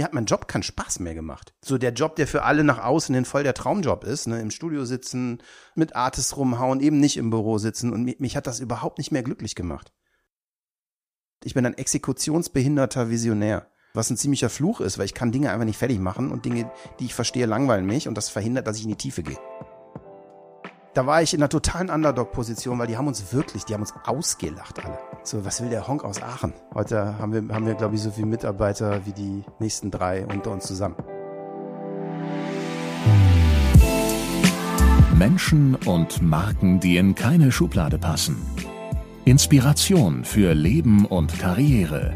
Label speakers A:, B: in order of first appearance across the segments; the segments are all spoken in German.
A: mir hat mein Job keinen Spaß mehr gemacht. So der Job, der für alle nach außen hin voll der Traumjob ist, ne, im Studio sitzen, mit Artists rumhauen, eben nicht im Büro sitzen und mich, mich hat das überhaupt nicht mehr glücklich gemacht. Ich bin ein exekutionsbehinderter Visionär, was ein ziemlicher Fluch ist, weil ich kann Dinge einfach nicht fertig machen und Dinge, die ich verstehe, langweilen mich und das verhindert, dass ich in die Tiefe gehe. Da war ich in einer totalen Underdog-Position, weil die haben uns wirklich, die haben uns ausgelacht alle. So, was will der Honk aus Aachen? Heute haben wir, haben wir glaube ich, so viele Mitarbeiter wie die nächsten drei unter uns zusammen.
B: Menschen und Marken, die in keine Schublade passen. Inspiration für Leben und Karriere.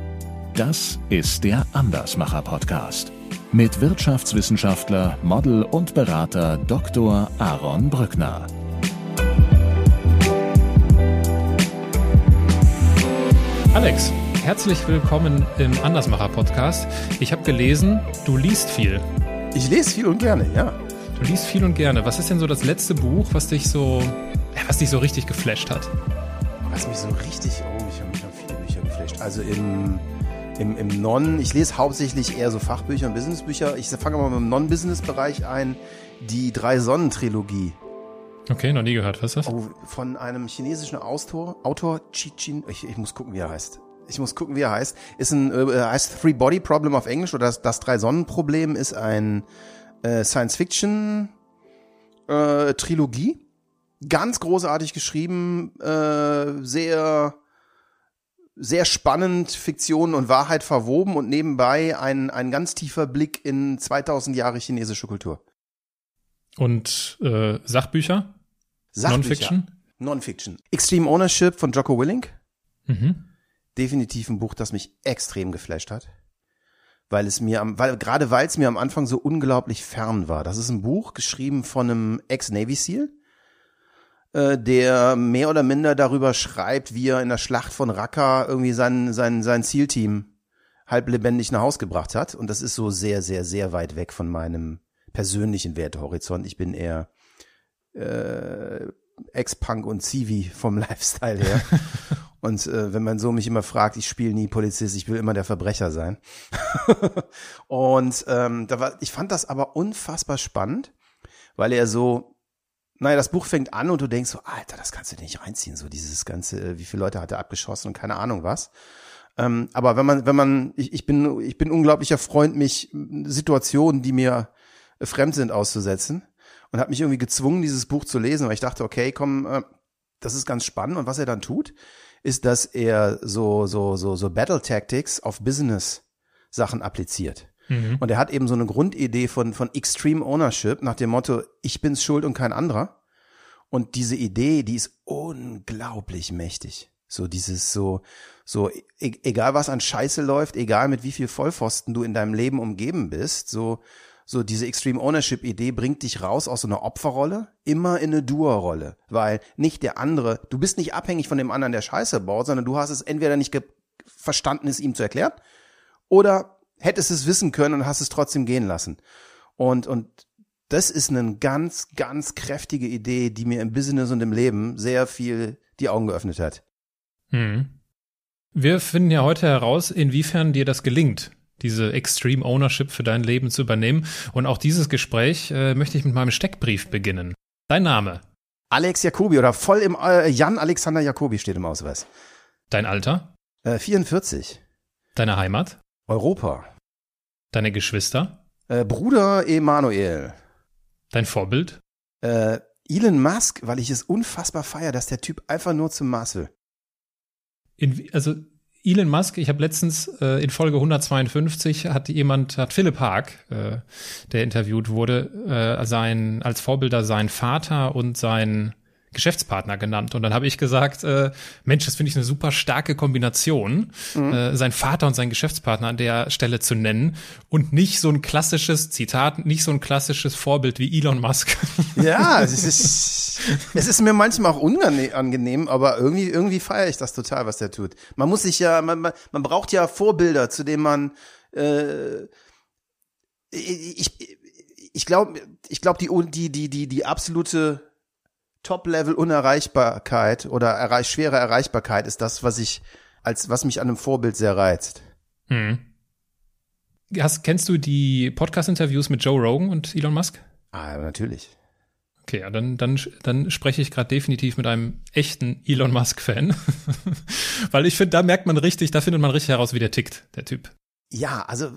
B: Das ist der Andersmacher Podcast mit Wirtschaftswissenschaftler, Model und Berater Dr. Aaron Brückner.
C: Alex, herzlich willkommen im Andersmacher Podcast. Ich habe gelesen, du liest viel.
A: Ich lese viel und gerne, ja.
C: Du liest viel und gerne. Was ist denn so das letzte Buch, was dich so, was dich so richtig geflasht hat?
A: Was mich so richtig, oh, ich habe mich an viele Bücher geflasht. Also im, im, im Non, ich lese hauptsächlich eher so Fachbücher und Businessbücher. Ich fange mal mit dem Non-Business-Bereich ein. Die Drei-Sonnen-Trilogie.
C: Okay, noch nie gehört. Was ist das?
A: Oh, von einem chinesischen Autor, Autor Chichin, ich, ich muss gucken, wie er heißt. Ich muss gucken, wie er heißt. Ist ein, äh, heißt Three Body Problem auf Englisch oder das, das Drei-Sonnen-Problem ist ein äh, Science-Fiction äh, Trilogie. Ganz großartig geschrieben, äh, sehr sehr spannend, Fiktion und Wahrheit verwoben und nebenbei ein, ein ganz tiefer Blick in 2000 Jahre chinesische Kultur.
C: Und äh, Sachbücher? Non-Fiction?
A: Non-Fiction. Extreme Ownership von Jocko Willink.
C: Mhm.
A: Definitiv ein Buch, das mich extrem geflasht hat. Weil es mir am, weil, gerade weil es mir am Anfang so unglaublich fern war. Das ist ein Buch geschrieben von einem Ex-Navy SEAL, äh, der mehr oder minder darüber schreibt, wie er in der Schlacht von Raqqa irgendwie sein, sein, sein Zielteam halb lebendig nach Haus gebracht hat. Und das ist so sehr, sehr, sehr weit weg von meinem persönlichen Wertehorizont. Ich bin eher äh, Ex-Punk und Zivi vom Lifestyle her. und äh, wenn man so mich immer fragt, ich spiele nie Polizist, ich will immer der Verbrecher sein. und ähm, da war, ich fand das aber unfassbar spannend, weil er so, naja, das Buch fängt an und du denkst so, Alter, das kannst du dir nicht reinziehen, so dieses ganze, äh, wie viele Leute hat er abgeschossen und keine Ahnung was. Ähm, aber wenn man, wenn man, ich, ich bin, ich bin unglaublicher Freund, mich Situationen, die mir fremd sind, auszusetzen und habe mich irgendwie gezwungen, dieses Buch zu lesen, weil ich dachte, okay, komm, äh, das ist ganz spannend. Und was er dann tut, ist, dass er so so so so Battle Tactics auf Business Sachen appliziert.
C: Mhm.
A: Und er hat eben so eine Grundidee von von Extreme Ownership nach dem Motto, ich bin's schuld und kein anderer. Und diese Idee, die ist unglaublich mächtig. So dieses so so e egal was an Scheiße läuft, egal mit wie viel Vollpfosten du in deinem Leben umgeben bist, so so diese Extreme Ownership Idee bringt dich raus aus so einer Opferrolle immer in eine Doer-Rolle, weil nicht der andere, du bist nicht abhängig von dem anderen, der Scheiße baut, sondern du hast es entweder nicht verstanden, es ihm zu erklären, oder hättest es wissen können und hast es trotzdem gehen lassen. Und und das ist eine ganz ganz kräftige Idee, die mir im Business und im Leben sehr viel die Augen geöffnet hat.
C: Mhm. Wir finden ja heute heraus, inwiefern dir das gelingt, diese Extreme Ownership für dein Leben zu übernehmen. Und auch dieses Gespräch äh, möchte ich mit meinem Steckbrief beginnen. Dein Name?
A: Alex Jacobi oder voll im äh, Jan Alexander Jacobi steht im Ausweis.
C: Dein Alter?
A: Äh, 44.
C: Deine Heimat?
A: Europa.
C: Deine Geschwister?
A: Äh, Bruder Emanuel.
C: Dein Vorbild?
A: Äh, Elon Musk, weil ich es unfassbar feier, dass der Typ einfach nur zum Mars will.
C: In, also Elon Musk, ich habe letztens äh, in Folge 152 hat jemand, hat Philipp Haag, äh, der interviewt wurde, äh, sein als Vorbilder seinen Vater und sein Geschäftspartner genannt. Und dann habe ich gesagt, äh, Mensch, das finde ich eine super starke Kombination, mhm. äh, sein Vater und sein Geschäftspartner an der Stelle zu nennen und nicht so ein klassisches Zitat, nicht so ein klassisches Vorbild wie Elon Musk.
A: Ja, es ist, es ist mir manchmal auch unangenehm, aber irgendwie, irgendwie feiere ich das total, was der tut. Man muss sich ja, man, man, man braucht ja Vorbilder, zu denen man äh, ich, ich glaube, ich glaube, die, die, die, die, die absolute Top-Level-Unerreichbarkeit oder erreich, schwere Erreichbarkeit ist das, was ich als was mich an einem Vorbild sehr reizt.
C: Hm. hast, kennst du die Podcast-Interviews mit Joe Rogan und Elon Musk?
A: Ah, natürlich.
C: Okay, ja, dann, dann, dann spreche ich gerade definitiv mit einem echten Elon Musk-Fan. Weil ich finde, da merkt man richtig, da findet man richtig heraus, wie der tickt, der Typ.
A: Ja, also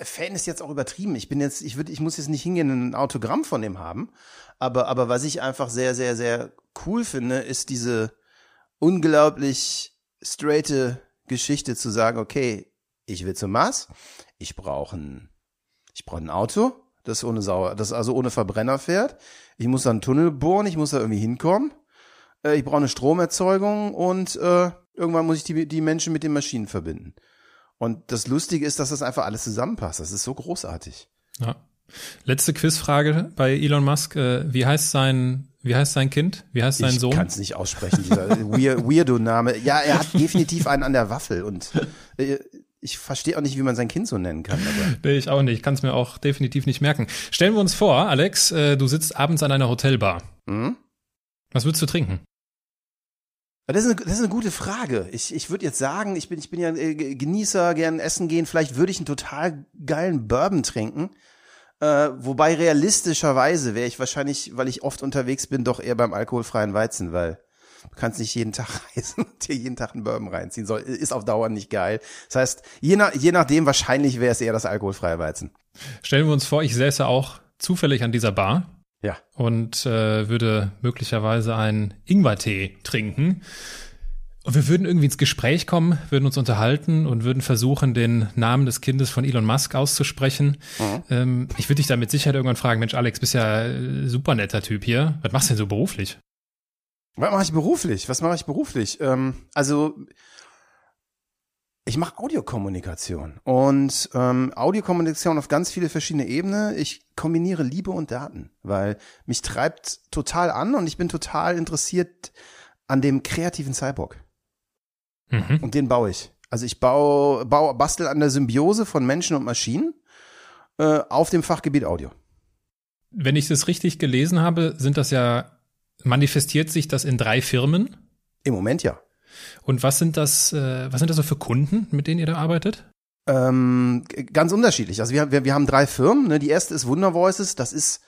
A: Fan ist jetzt auch übertrieben. Ich bin jetzt, ich würde, ich muss jetzt nicht hingehen und ein Autogramm von dem haben. Aber, aber was ich einfach sehr, sehr, sehr cool finde, ist diese unglaublich straighte Geschichte zu sagen, okay, ich will zum Mars, ich brauche ein, ich brauche ein Auto, das ohne Sauer, das also ohne Verbrenner fährt. Ich muss da einen Tunnel bohren, ich muss da irgendwie hinkommen. Äh, ich brauche eine Stromerzeugung und äh, irgendwann muss ich die, die Menschen mit den Maschinen verbinden. Und das Lustige ist, dass das einfach alles zusammenpasst. Das ist so großartig.
C: Ja. Letzte Quizfrage bei Elon Musk. Äh, wie heißt sein, wie heißt sein Kind? Wie heißt sein
A: ich
C: Sohn?
A: Ich kann es nicht aussprechen, dieser Weir Weirdo-Name. Ja, er hat definitiv einen an der Waffel und äh, ich verstehe auch nicht, wie man sein Kind so nennen kann. Aber.
C: Nee, ich auch nicht. Ich kann es mir auch definitiv nicht merken. Stellen wir uns vor, Alex, äh, du sitzt abends an einer Hotelbar. Mhm. Was würdest du trinken?
A: Das ist, eine, das ist eine gute Frage. Ich, ich würde jetzt sagen, ich bin, ich bin ja äh, Genießer, gern essen gehen. Vielleicht würde ich einen total geilen Bourbon trinken. Äh, wobei realistischerweise wäre ich wahrscheinlich, weil ich oft unterwegs bin, doch eher beim alkoholfreien Weizen, weil du kannst nicht jeden Tag reisen und dir jeden Tag einen Bourbon reinziehen. Soll, ist auf Dauer nicht geil. Das heißt, je, nach, je nachdem, wahrscheinlich wäre es eher das alkoholfreie Weizen.
C: Stellen wir uns vor, ich säße auch zufällig an dieser Bar
A: ja.
C: Und äh, würde möglicherweise einen Ingwertee trinken. Und wir würden irgendwie ins Gespräch kommen, würden uns unterhalten und würden versuchen, den Namen des Kindes von Elon Musk auszusprechen. Mhm. Ähm, ich würde dich da mit Sicherheit irgendwann fragen, Mensch, Alex, bist ja äh, super netter Typ hier. Was machst du denn so beruflich?
A: Was mache ich beruflich? Was mache ich beruflich? Ähm, also ich mache Audiokommunikation und ähm, Audiokommunikation auf ganz viele verschiedene Ebenen. Ich kombiniere Liebe und Daten, weil mich treibt total an und ich bin total interessiert an dem kreativen Cyborg. Mhm. Und den baue ich. Also ich baue, baue, bastel an der Symbiose von Menschen und Maschinen äh, auf dem Fachgebiet Audio.
C: Wenn ich das richtig gelesen habe, sind das ja, manifestiert sich das in drei Firmen?
A: Im Moment ja.
C: Und was sind das, äh, was sind das so für Kunden, mit denen ihr da arbeitet?
A: Ähm, ganz unterschiedlich. Also wir, wir, wir haben drei Firmen. Ne? Die erste ist Wunder Voices. Das ist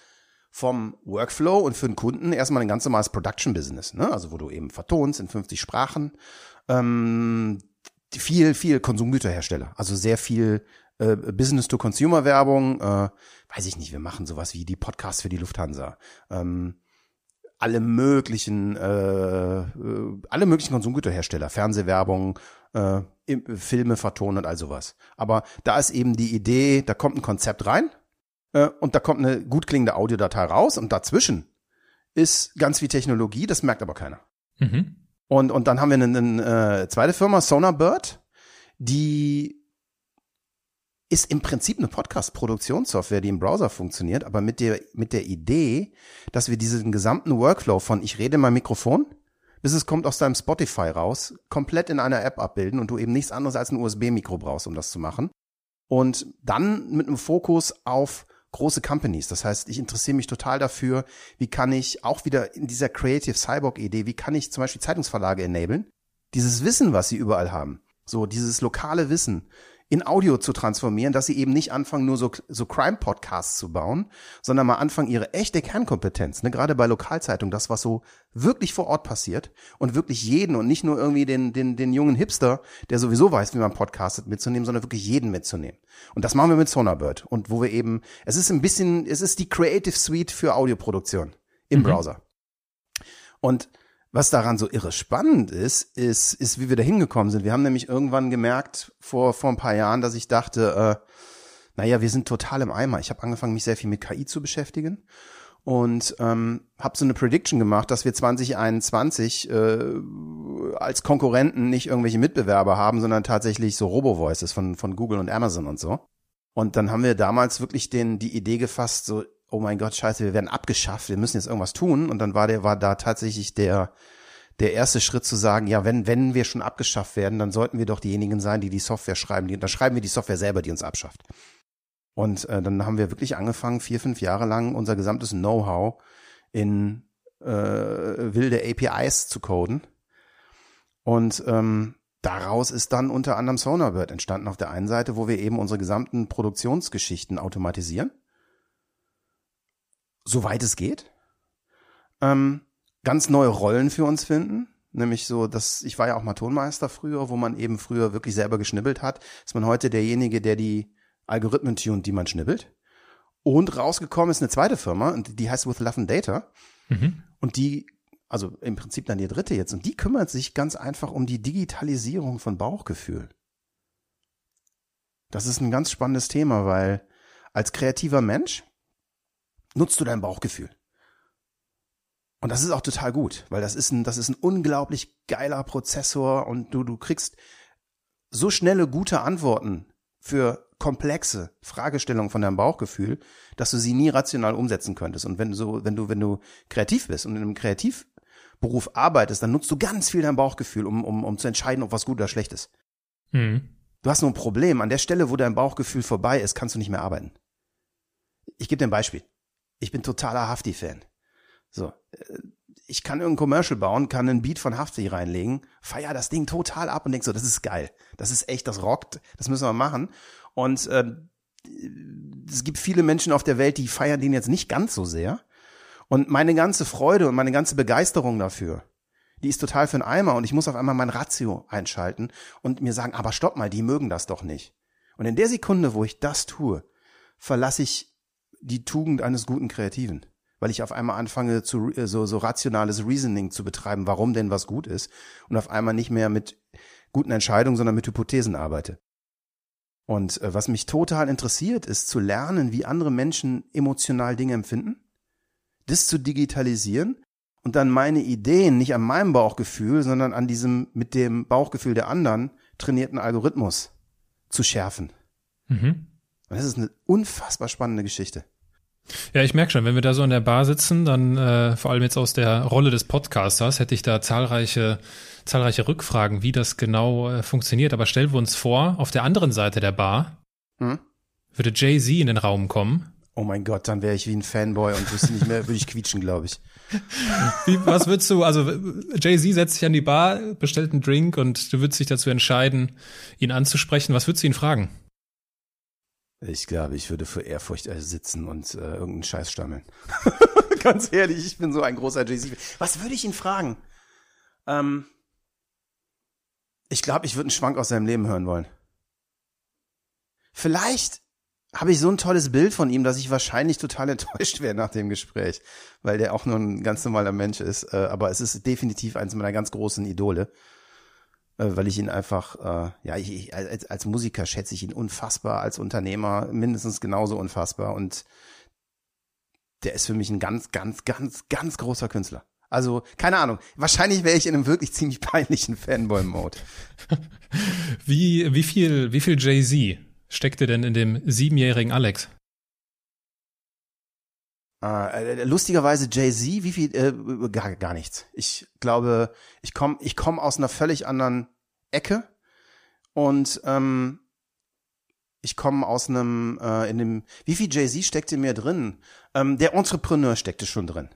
A: vom Workflow und für den Kunden erstmal ein ganz normales Production-Business. Ne? Also wo du eben vertonst in 50 Sprachen. Ähm, viel, viel Konsumgüterhersteller. Also sehr viel äh, Business-to-Consumer-Werbung. Äh, weiß ich nicht, wir machen sowas wie die Podcasts für die Lufthansa. Ähm, alle möglichen, äh, äh, alle möglichen Konsumgüterhersteller, Fernsehwerbung, äh, Filme vertonen und all sowas. Aber da ist eben die Idee, da kommt ein Konzept rein äh, und da kommt eine gut klingende Audiodatei raus und dazwischen ist ganz viel Technologie, das merkt aber keiner. Mhm. Und, und dann haben wir eine, eine äh, zweite Firma, Sonarbird, die ist im Prinzip eine Podcast-Produktionssoftware, die im Browser funktioniert, aber mit der, mit der Idee, dass wir diesen gesamten Workflow von ich rede in mein Mikrofon, bis es kommt aus deinem Spotify raus, komplett in einer App abbilden und du eben nichts anderes als ein USB-Mikro brauchst, um das zu machen. Und dann mit einem Fokus auf große Companies. Das heißt, ich interessiere mich total dafür, wie kann ich auch wieder in dieser Creative Cyborg-Idee, wie kann ich zum Beispiel Zeitungsverlage enablen, dieses Wissen, was sie überall haben, so dieses lokale Wissen, in Audio zu transformieren, dass sie eben nicht anfangen, nur so, so Crime-Podcasts zu bauen, sondern mal anfangen, ihre echte Kernkompetenz, ne, gerade bei Lokalzeitungen, das, was so wirklich vor Ort passiert und wirklich jeden und nicht nur irgendwie den, den, den jungen Hipster, der sowieso weiß, wie man podcastet, mitzunehmen, sondern wirklich jeden mitzunehmen. Und das machen wir mit Sonarbird und wo wir eben, es ist ein bisschen, es ist die Creative Suite für Audioproduktion im mhm. Browser. Und was daran so irre spannend ist, ist, ist, wie wir da hingekommen sind. Wir haben nämlich irgendwann gemerkt, vor, vor ein paar Jahren, dass ich dachte, äh, naja, wir sind total im Eimer. Ich habe angefangen, mich sehr viel mit KI zu beschäftigen und ähm, habe so eine Prediction gemacht, dass wir 2021 äh, als Konkurrenten nicht irgendwelche Mitbewerber haben, sondern tatsächlich so Robo-Voices von, von Google und Amazon und so. Und dann haben wir damals wirklich den, die Idee gefasst, so oh mein Gott, scheiße, wir werden abgeschafft, wir müssen jetzt irgendwas tun. Und dann war der, war da tatsächlich der, der erste Schritt zu sagen, ja, wenn, wenn wir schon abgeschafft werden, dann sollten wir doch diejenigen sein, die die Software schreiben. Die, dann schreiben wir die Software selber, die uns abschafft. Und äh, dann haben wir wirklich angefangen, vier, fünf Jahre lang unser gesamtes Know-how in äh, wilde APIs zu coden. Und ähm, daraus ist dann unter anderem Sonarbird entstanden auf der einen Seite, wo wir eben unsere gesamten Produktionsgeschichten automatisieren. Soweit es geht. Ähm, ganz neue Rollen für uns finden. Nämlich so, dass ich war ja auch mal Tonmeister früher, wo man eben früher wirklich selber geschnibbelt hat. Ist man heute derjenige, der die Algorithmen tunt, die man schnibbelt. Und rausgekommen ist eine zweite Firma, und die heißt With Love and Data. Mhm. Und die, also im Prinzip dann die dritte jetzt, und die kümmert sich ganz einfach um die Digitalisierung von Bauchgefühl. Das ist ein ganz spannendes Thema, weil als kreativer Mensch nutzt du dein Bauchgefühl. Und das ist auch total gut, weil das ist ein, das ist ein unglaublich geiler Prozessor und du, du kriegst so schnelle, gute Antworten für komplexe Fragestellungen von deinem Bauchgefühl, dass du sie nie rational umsetzen könntest. Und wenn du so, wenn du, wenn du kreativ bist und in einem Kreativberuf arbeitest, dann nutzt du ganz viel dein Bauchgefühl, um, um, um zu entscheiden, ob was gut oder schlecht ist. Mhm. Du hast nur ein Problem. An der Stelle, wo dein Bauchgefühl vorbei ist, kannst du nicht mehr arbeiten. Ich gebe dir ein Beispiel. Ich bin totaler Hafti-Fan. So, äh, ich kann irgendein Commercial bauen, kann einen Beat von Hafti reinlegen, feier das Ding total ab und denk so, das ist geil, das ist echt, das rockt, das müssen wir machen. Und äh, es gibt viele Menschen auf der Welt, die feiern den jetzt nicht ganz so sehr. Und meine ganze Freude und meine ganze Begeisterung dafür, die ist total für den Eimer und ich muss auf einmal mein Ratio einschalten und mir sagen, aber stopp mal, die mögen das doch nicht. Und in der Sekunde, wo ich das tue, verlasse ich die Tugend eines guten Kreativen weil ich auf einmal anfange, zu, äh, so, so rationales Reasoning zu betreiben, warum denn was gut ist und auf einmal nicht mehr mit guten Entscheidungen, sondern mit Hypothesen arbeite. Und äh, was mich total interessiert, ist zu lernen, wie andere Menschen emotional Dinge empfinden, das zu digitalisieren und dann meine Ideen nicht an meinem Bauchgefühl, sondern an diesem mit dem Bauchgefühl der anderen trainierten Algorithmus zu schärfen. Mhm. Und das ist eine unfassbar spannende Geschichte.
C: Ja, ich merke schon, wenn wir da so in der Bar sitzen, dann äh, vor allem jetzt aus der Rolle des Podcasters, hätte ich da zahlreiche, zahlreiche Rückfragen, wie das genau äh, funktioniert. Aber stellen wir uns vor, auf der anderen Seite der Bar hm? würde Jay-Z in den Raum kommen.
A: Oh mein Gott, dann wäre ich wie ein Fanboy und wüsste nicht mehr, würde ich quietschen, glaube ich.
C: Wie, was würdest du, also Jay-Z setzt sich an die Bar, bestellt einen Drink und du würdest dich dazu entscheiden, ihn anzusprechen. Was würdest du ihn fragen?
A: Ich glaube, ich würde für Ehrfurcht sitzen und äh, irgendeinen Scheiß stammeln. Ganz ehrlich, ich bin so ein großer Jay-Z. Was würde ich ihn fragen? Ähm, ich glaube, ich würde einen Schwank aus seinem Leben hören wollen. Vielleicht habe ich so ein tolles Bild von ihm, dass ich wahrscheinlich total enttäuscht wäre nach dem Gespräch, weil der auch nur ein ganz normaler Mensch ist. Äh, aber es ist definitiv eins meiner ganz großen Idole. Äh, weil ich ihn einfach, äh, ja, ich, ich, als, als Musiker schätze ich ihn unfassbar, als Unternehmer mindestens genauso unfassbar und der ist für mich ein ganz, ganz, ganz, ganz großer Künstler. Also, keine Ahnung. Wahrscheinlich wäre ich in einem wirklich ziemlich peinlichen Fanboy-Mode.
C: wie, wie viel, wie viel Jay-Z steckte denn in dem siebenjährigen Alex?
A: Äh, lustigerweise Jay-Z, wie viel, äh, gar, gar nichts. Ich glaube, ich komme ich komm aus einer völlig anderen Ecke und ähm, ich komme aus einem, äh, in dem, wie viel Jay-Z steckte mir drin? Ähm, der Entrepreneur steckte schon drin.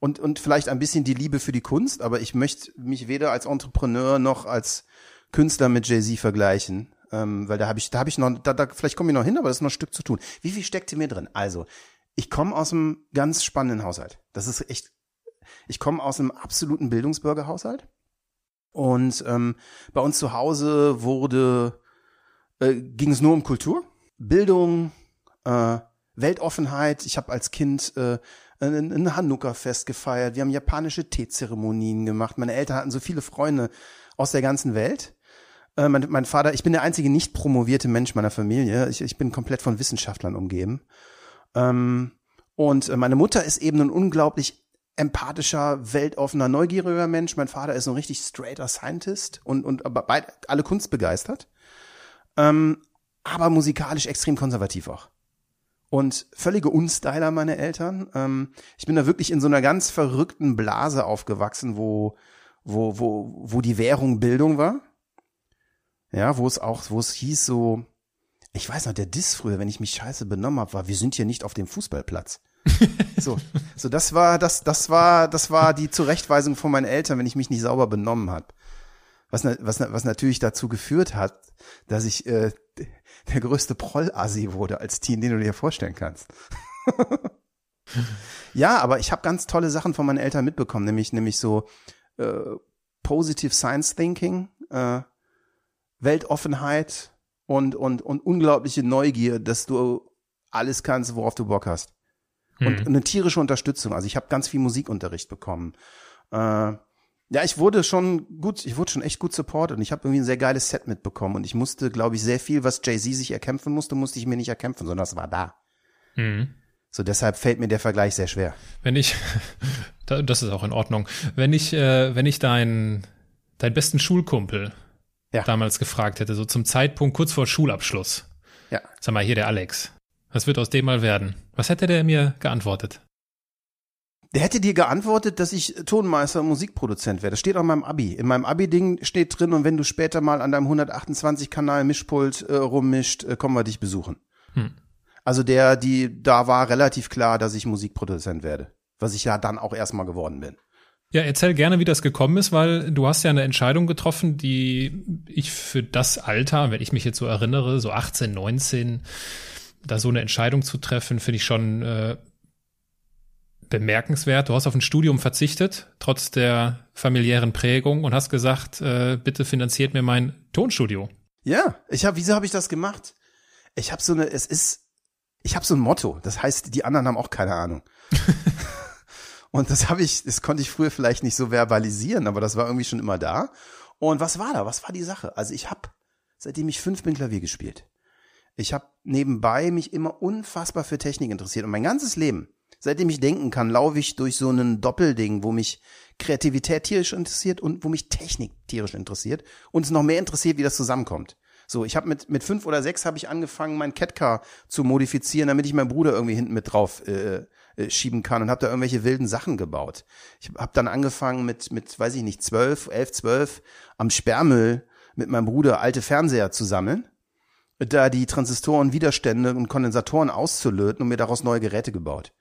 A: Und, und vielleicht ein bisschen die Liebe für die Kunst, aber ich möchte mich weder als Entrepreneur noch als Künstler mit Jay-Z vergleichen. Ähm, weil da habe ich, da habe ich noch, da, da, vielleicht komme ich noch hin, aber das ist noch ein Stück zu tun. Wie viel steckte mir drin? Also, ich komme aus einem ganz spannenden Haushalt. Das ist echt, ich komme aus einem absoluten Bildungsbürgerhaushalt. Und ähm, bei uns zu Hause wurde, äh, ging es nur um Kultur, Bildung, äh, Weltoffenheit. Ich habe als Kind äh, ein, ein Hanukkah-Fest gefeiert. Wir haben japanische Teezeremonien gemacht. Meine Eltern hatten so viele Freunde aus der ganzen Welt. Äh, mein, mein Vater, ich bin der einzige nicht promovierte Mensch meiner Familie. Ich, ich bin komplett von Wissenschaftlern umgeben. Ähm, und äh, meine Mutter ist eben ein unglaublich empathischer, weltoffener, neugieriger Mensch. Mein Vater ist ein richtig straighter Scientist und, und aber beide, alle Kunst begeistert. Ähm, aber musikalisch extrem konservativ auch. Und völlige Unstyler meine Eltern. Ähm, ich bin da wirklich in so einer ganz verrückten Blase aufgewachsen, wo, wo, wo, wo die Währung Bildung war. Ja, wo es auch, wo es hieß so, ich weiß noch, der Diss früher, wenn ich mich scheiße benommen habe, war, wir sind hier nicht auf dem Fußballplatz. so, so das war, das, das war, das war die Zurechtweisung von meinen Eltern, wenn ich mich nicht sauber benommen habe. Was, was, was natürlich dazu geführt hat, dass ich äh, der größte Proll-Assi wurde als Teen, den du dir vorstellen kannst. ja, aber ich habe ganz tolle Sachen von meinen Eltern mitbekommen, nämlich nämlich so äh, Positive Science Thinking, äh, Weltoffenheit und und und unglaubliche Neugier, dass du alles kannst, worauf du Bock hast. Und mhm. eine tierische Unterstützung. Also ich habe ganz viel Musikunterricht bekommen. Äh, ja, ich wurde schon gut, ich wurde schon echt gut supportet und ich habe irgendwie ein sehr geiles Set mitbekommen und ich musste, glaube ich, sehr viel, was Jay-Z sich erkämpfen musste, musste ich mir nicht erkämpfen, sondern das war da. Mhm. So, deshalb fällt mir der Vergleich sehr schwer.
C: Wenn ich, das ist auch in Ordnung, wenn ich, äh, wenn ich deinen, deinen besten Schulkumpel ja. damals gefragt hätte, so zum Zeitpunkt kurz vor Schulabschluss. Ja. Sag mal, hier der Alex. Was wird aus dem mal werden? Was hätte der mir geantwortet?
A: Der hätte dir geantwortet, dass ich Tonmeister und Musikproduzent wäre. Das steht auch in meinem Abi. In meinem Abi-Ding steht drin, und wenn du später mal an deinem 128-Kanal-Mischpult äh, rummischt, äh, kommen wir dich besuchen. Hm. Also der, die, da war relativ klar, dass ich Musikproduzent werde. Was ich ja dann auch erstmal geworden bin.
C: Ja, erzähl gerne, wie das gekommen ist, weil du hast ja eine Entscheidung getroffen, die ich für das Alter, wenn ich mich jetzt so erinnere, so 18, 19, da so eine Entscheidung zu treffen, finde ich schon äh, bemerkenswert. Du hast auf ein Studium verzichtet, trotz der familiären Prägung und hast gesagt, äh, bitte finanziert mir mein Tonstudio.
A: Ja, ich habe, wieso habe ich das gemacht? Ich habe so eine, es ist, ich habe so ein Motto. Das heißt, die anderen haben auch keine Ahnung. und das habe ich, das konnte ich früher vielleicht nicht so verbalisieren, aber das war irgendwie schon immer da. Und was war da? Was war die Sache? Also ich habe, seitdem ich fünf bin, Klavier gespielt. Ich habe nebenbei mich immer unfassbar für Technik interessiert und mein ganzes Leben seitdem ich denken kann, laufe ich durch so einen Doppelding, wo mich Kreativität tierisch interessiert und wo mich Technik tierisch interessiert und es noch mehr interessiert, wie das zusammenkommt. So, ich habe mit mit fünf oder sechs habe ich angefangen, mein Catcar zu modifizieren, damit ich meinen Bruder irgendwie hinten mit drauf äh, äh, schieben kann und habe da irgendwelche wilden Sachen gebaut. Ich habe dann angefangen mit mit weiß ich nicht zwölf, elf, zwölf am Sperrmüll mit meinem Bruder alte Fernseher zu sammeln, da die Transistoren, Widerstände und Kondensatoren auszulöten und mir daraus neue Geräte gebaut.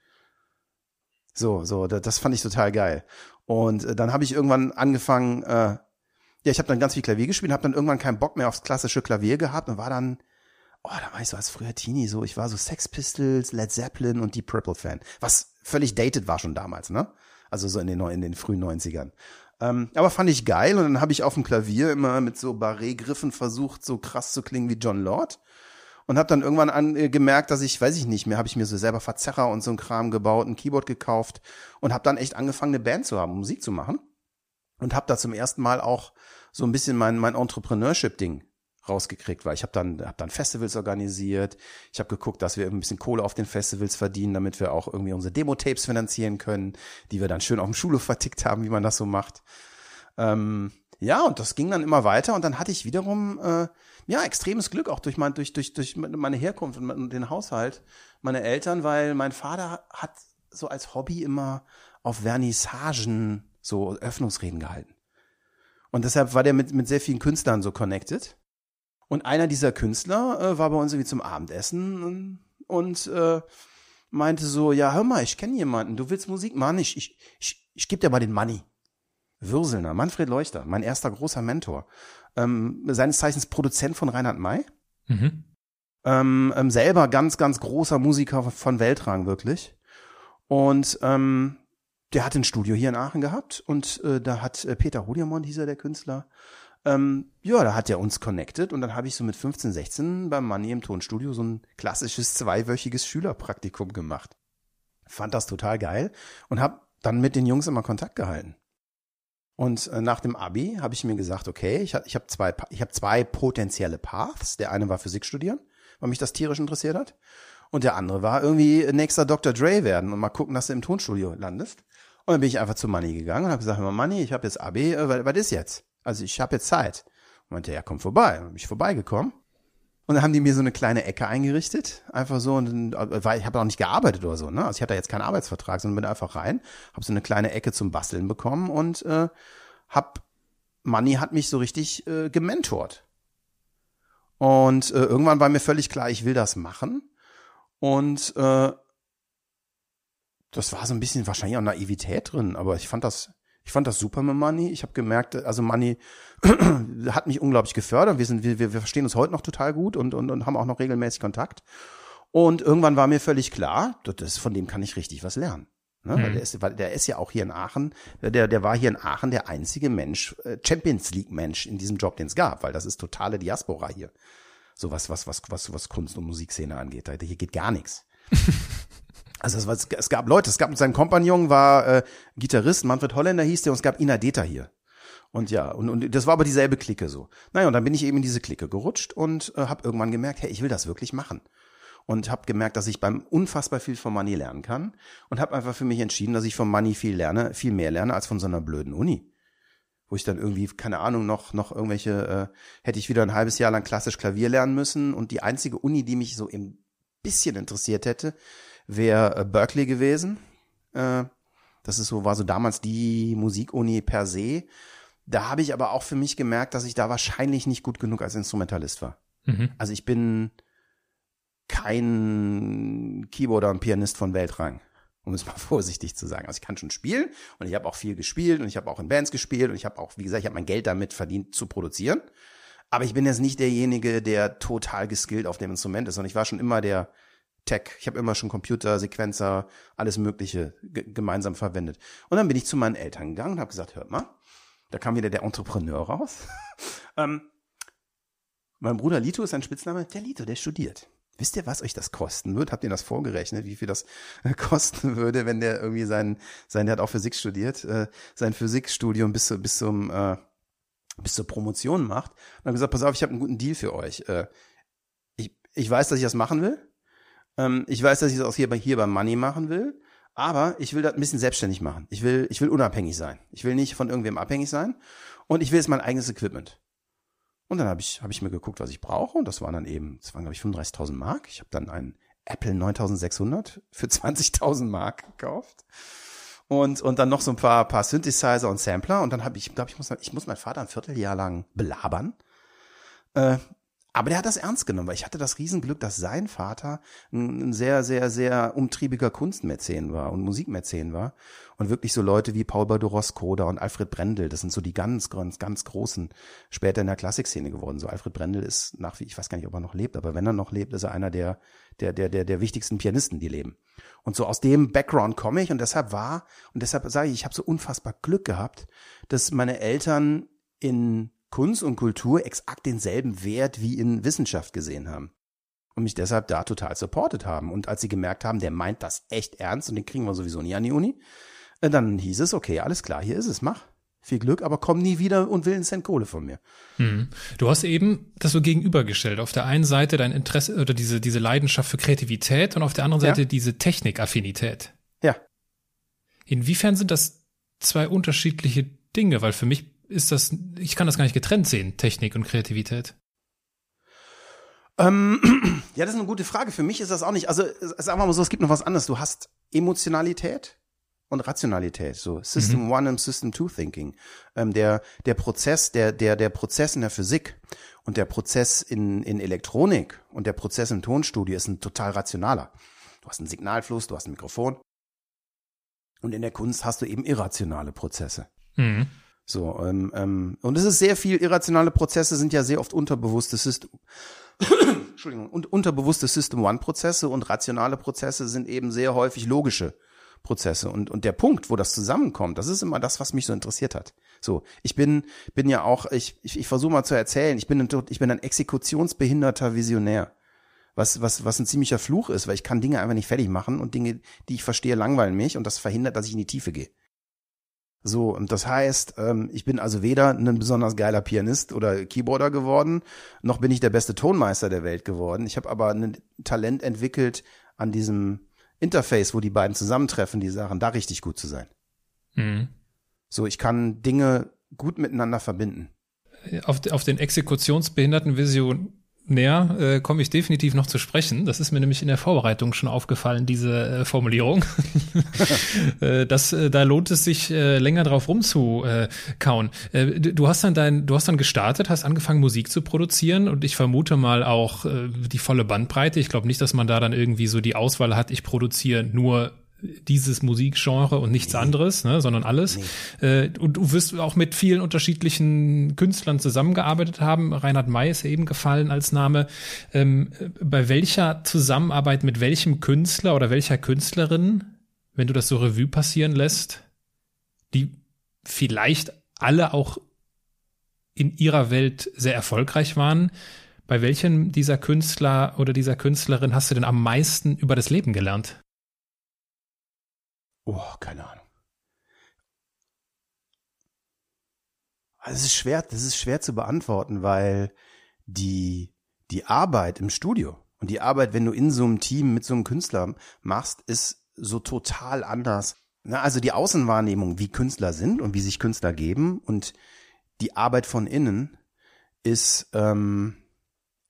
A: So, so, das fand ich total geil. Und äh, dann habe ich irgendwann angefangen, äh, ja, ich habe dann ganz viel Klavier gespielt, habe dann irgendwann keinen Bock mehr aufs klassische Klavier gehabt und war dann, oh, da war ich so als früher Teenie so, ich war so Sex Pistols, Led Zeppelin und Deep Purple Fan, was völlig dated war schon damals, ne? Also so in den, in den frühen 90ern. Ähm, aber fand ich geil und dann habe ich auf dem Klavier immer mit so Barré-Griffen versucht, so krass zu klingen wie John Lord und habe dann irgendwann an, äh, gemerkt, dass ich, weiß ich nicht mehr, habe ich mir so selber Verzerrer und so ein Kram gebaut, ein Keyboard gekauft und habe dann echt angefangen, eine Band zu haben, Musik zu machen und habe da zum ersten Mal auch so ein bisschen mein mein Entrepreneurship-Ding rausgekriegt, weil ich habe dann hab dann Festivals organisiert. Ich habe geguckt, dass wir ein bisschen Kohle auf den Festivals verdienen, damit wir auch irgendwie unsere Demo-Tapes finanzieren können, die wir dann schön auf dem Schulhof vertickt haben, wie man das so macht. Ähm, ja, und das ging dann immer weiter und dann hatte ich wiederum äh, ja, extremes Glück auch durch, mein, durch, durch, durch meine Herkunft und den Haushalt, meine Eltern, weil mein Vater hat so als Hobby immer auf Vernissagen so Öffnungsreden gehalten. Und deshalb war der mit, mit sehr vielen Künstlern so connected. Und einer dieser Künstler äh, war bei uns irgendwie zum Abendessen und äh, meinte so, ja, hör mal, ich kenne jemanden, du willst Musik machen, ich, ich, ich, ich gebe dir mal den Money. Würselner, Manfred Leuchter, mein erster großer Mentor ähm, seines Zeichens Produzent von Reinhard May. Mhm. Ähm, ähm, selber ganz, ganz großer Musiker von Weltrang, wirklich. Und ähm, der hat ein Studio hier in Aachen gehabt und äh, da hat äh, Peter Hodiamond, hieß er der Künstler, ähm, ja, da hat er uns connected und dann habe ich so mit 15, 16 beim Money im Tonstudio so ein klassisches zweiwöchiges Schülerpraktikum gemacht. Fand das total geil und habe dann mit den Jungs immer Kontakt gehalten. Und äh, nach dem Abi habe ich mir gesagt, okay, ich habe ich hab zwei, ich hab zwei potenzielle Paths. Der eine war Physik studieren, weil mich das tierisch interessiert hat. Und der andere war irgendwie nächster Dr. Dre werden und mal gucken, dass du im Tonstudio landest. Und dann bin ich einfach zu Money gegangen und habe gesagt, Money, ich habe jetzt Abi, äh, was ist jetzt? Also ich habe jetzt Zeit. Und meinte, ja, komm vorbei. Und dann bin ich vorbeigekommen. Und dann haben die mir so eine kleine Ecke eingerichtet, einfach so, und, weil ich habe auch nicht gearbeitet oder so, ne? Also ich hatte jetzt keinen Arbeitsvertrag, sondern bin einfach rein, habe so eine kleine Ecke zum Basteln bekommen und äh, hab Money hat mich so richtig äh, gementort. Und äh, irgendwann war mir völlig klar, ich will das machen. Und äh, das war so ein bisschen wahrscheinlich auch Naivität drin, aber ich fand das, Ich fand das super mit Money. Ich habe gemerkt, also Money hat mich unglaublich gefördert. Wir sind, wir, wir verstehen uns heute noch total gut und, und, und haben auch noch regelmäßig Kontakt. Und irgendwann war mir völlig klar, das, von dem kann ich richtig was lernen. Ne? Mhm. Weil der ist, weil der ist ja auch hier in Aachen, der, der war hier in Aachen der einzige Mensch, äh, Champions League Mensch in diesem Job, den es gab, weil das ist totale Diaspora hier. So was, was, was, was, was Kunst und Musikszene angeht. Hier geht gar nichts. Also es, war, es gab Leute, es gab sein Kompagnon war äh, Gitarrist, Manfred Holländer hieß der und es gab Ina Deta hier. Und ja, und, und das war aber dieselbe Clique so. Naja, und dann bin ich eben in diese Clique gerutscht und äh, habe irgendwann gemerkt, hey, ich will das wirklich machen und habe gemerkt, dass ich beim unfassbar viel von Money lernen kann und habe einfach für mich entschieden, dass ich von Money viel lerne, viel mehr lerne als von so einer blöden Uni. Wo ich dann irgendwie, keine Ahnung, noch, noch irgendwelche, äh, hätte ich wieder ein halbes Jahr lang klassisch Klavier lernen müssen und die einzige Uni, die mich so ein bisschen interessiert hätte, wäre äh, Berkeley gewesen. Äh, das ist so, war so damals die Musikuni per se. Da habe ich aber auch für mich gemerkt, dass ich da wahrscheinlich nicht gut genug als Instrumentalist war. Mhm. Also ich bin, kein Keyboarder und Pianist von Weltrang, um es mal vorsichtig zu sagen. Also ich kann schon spielen und ich habe auch viel gespielt und ich habe auch in Bands gespielt und ich habe auch, wie gesagt, ich habe mein Geld damit verdient zu produzieren. Aber ich bin jetzt nicht derjenige, der total geskillt auf dem Instrument ist, sondern ich war schon immer der Tech. Ich habe immer schon Computer, Sequenzer, alles Mögliche gemeinsam verwendet. Und dann bin ich zu meinen Eltern gegangen und habe gesagt, hört mal, da kam wieder der Entrepreneur raus. ähm, mein Bruder Lito ist ein Spitzname. Der Lito, der studiert. Wisst ihr, was euch das kosten wird? Habt ihr das vorgerechnet, wie viel das kosten würde, wenn der irgendwie sein, sein, der hat auch Physik studiert, äh, sein Physikstudium bis, zu, bis zum, äh, bis zur Promotion macht. Und dann gesagt, pass auf, ich habe einen guten Deal für euch. Äh, ich, ich weiß, dass ich das machen will. Ähm, ich weiß, dass ich das auch hier bei, hier beim Money machen will. Aber ich will das ein bisschen selbstständig machen. Ich will, ich will unabhängig sein. Ich will nicht von irgendwem abhängig sein. Und ich will jetzt mein eigenes Equipment. Und dann habe ich, hab ich mir geguckt, was ich brauche. Und das waren dann eben, das waren glaube ich 35.000 Mark. Ich habe dann einen Apple 9600 für 20.000 Mark gekauft. Und, und dann noch so ein paar, paar Synthesizer und Sampler. Und dann habe ich, glaube ich, muss, ich muss meinen Vater ein Vierteljahr lang belabern. Äh, aber der hat das ernst genommen, weil ich hatte das Riesenglück, dass sein Vater ein sehr, sehr, sehr umtriebiger Kunstmäzen war und Musikmäzen war. Und wirklich so Leute wie Paul Badoros-Koda und Alfred Brendel, das sind so die ganz, ganz, ganz großen später in der Klassikszene geworden. So Alfred Brendel ist nach wie, ich weiß gar nicht, ob er noch lebt, aber wenn er noch lebt, ist er einer der, der, der, der, der wichtigsten Pianisten, die leben. Und so aus dem Background komme ich und deshalb war, und deshalb sage ich, ich habe so unfassbar Glück gehabt, dass meine Eltern in Kunst und Kultur exakt denselben Wert wie in Wissenschaft gesehen haben. Und mich deshalb da total supportet haben. Und als sie gemerkt haben, der meint das echt ernst und den kriegen wir sowieso nie an die Uni, äh, dann hieß es, okay, alles klar, hier ist es, mach. Viel Glück, aber komm nie wieder und will einen Cent Kohle von mir.
C: Hm. Du hast eben das so gegenübergestellt. Auf der einen Seite dein Interesse oder diese, diese Leidenschaft für Kreativität und auf der anderen Seite ja. diese Technikaffinität.
A: Ja.
C: Inwiefern sind das zwei unterschiedliche Dinge? Weil für mich ist das, ich kann das gar nicht getrennt sehen, Technik und Kreativität.
A: Ähm, ja, das ist eine gute Frage. Für mich ist das auch nicht. Also sagen wir mal so, es gibt noch was anderes. Du hast Emotionalität und Rationalität, so System mhm. One und System Two Thinking. Ähm, der der Prozess, der der der Prozess in der Physik und der Prozess in in Elektronik und der Prozess im Tonstudio ist ein total rationaler. Du hast einen Signalfluss, du hast ein Mikrofon und in der Kunst hast du eben irrationale Prozesse. Mhm. So, ähm, ähm, und es ist sehr viel, irrationale Prozesse sind ja sehr oft unterbewusste System, Entschuldigung, und unterbewusste System-One-Prozesse und rationale Prozesse sind eben sehr häufig logische Prozesse. Und, und der Punkt, wo das zusammenkommt, das ist immer das, was mich so interessiert hat. So, ich bin, bin ja auch, ich, ich, ich versuche mal zu erzählen, ich bin ein, ich bin ein exekutionsbehinderter Visionär. Was, was, was ein ziemlicher Fluch ist, weil ich kann Dinge einfach nicht fertig machen und Dinge, die ich verstehe, langweilen mich und das verhindert, dass ich in die Tiefe gehe. So, und das heißt, ähm, ich bin also weder ein besonders geiler Pianist oder Keyboarder geworden, noch bin ich der beste Tonmeister der Welt geworden. Ich habe aber ein Talent entwickelt, an diesem Interface, wo die beiden zusammentreffen, die Sachen, da richtig gut zu sein. Mhm. So, ich kann Dinge gut miteinander verbinden.
C: Auf, auf den Exekutionsbehinderten Vision näher äh, komme ich definitiv noch zu sprechen. Das ist mir nämlich in der Vorbereitung schon aufgefallen, diese äh, Formulierung. äh, das, äh, da lohnt es sich, äh, länger drauf rumzukauen. Äh, du hast dann dein, du hast dann gestartet, hast angefangen, Musik zu produzieren und ich vermute mal auch äh, die volle Bandbreite. Ich glaube nicht, dass man da dann irgendwie so die Auswahl hat, ich produziere nur dieses Musikgenre und nichts nee. anderes, ne, sondern alles. Nee. Äh, und du wirst auch mit vielen unterschiedlichen Künstlern zusammengearbeitet haben. Reinhard May ist ja eben gefallen als Name. Ähm, bei welcher Zusammenarbeit mit welchem Künstler oder welcher Künstlerin, wenn du das so Revue passieren lässt, die vielleicht alle auch in ihrer Welt sehr erfolgreich waren, bei welchem dieser Künstler oder dieser Künstlerin hast du denn am meisten über das Leben gelernt?
A: Oh, keine Ahnung. Also es ist schwer, das ist schwer zu beantworten, weil die, die Arbeit im Studio und die Arbeit, wenn du in so einem Team mit so einem Künstler machst, ist so total anders. Na, also die Außenwahrnehmung, wie Künstler sind und wie sich Künstler geben und die Arbeit von innen ist ähm,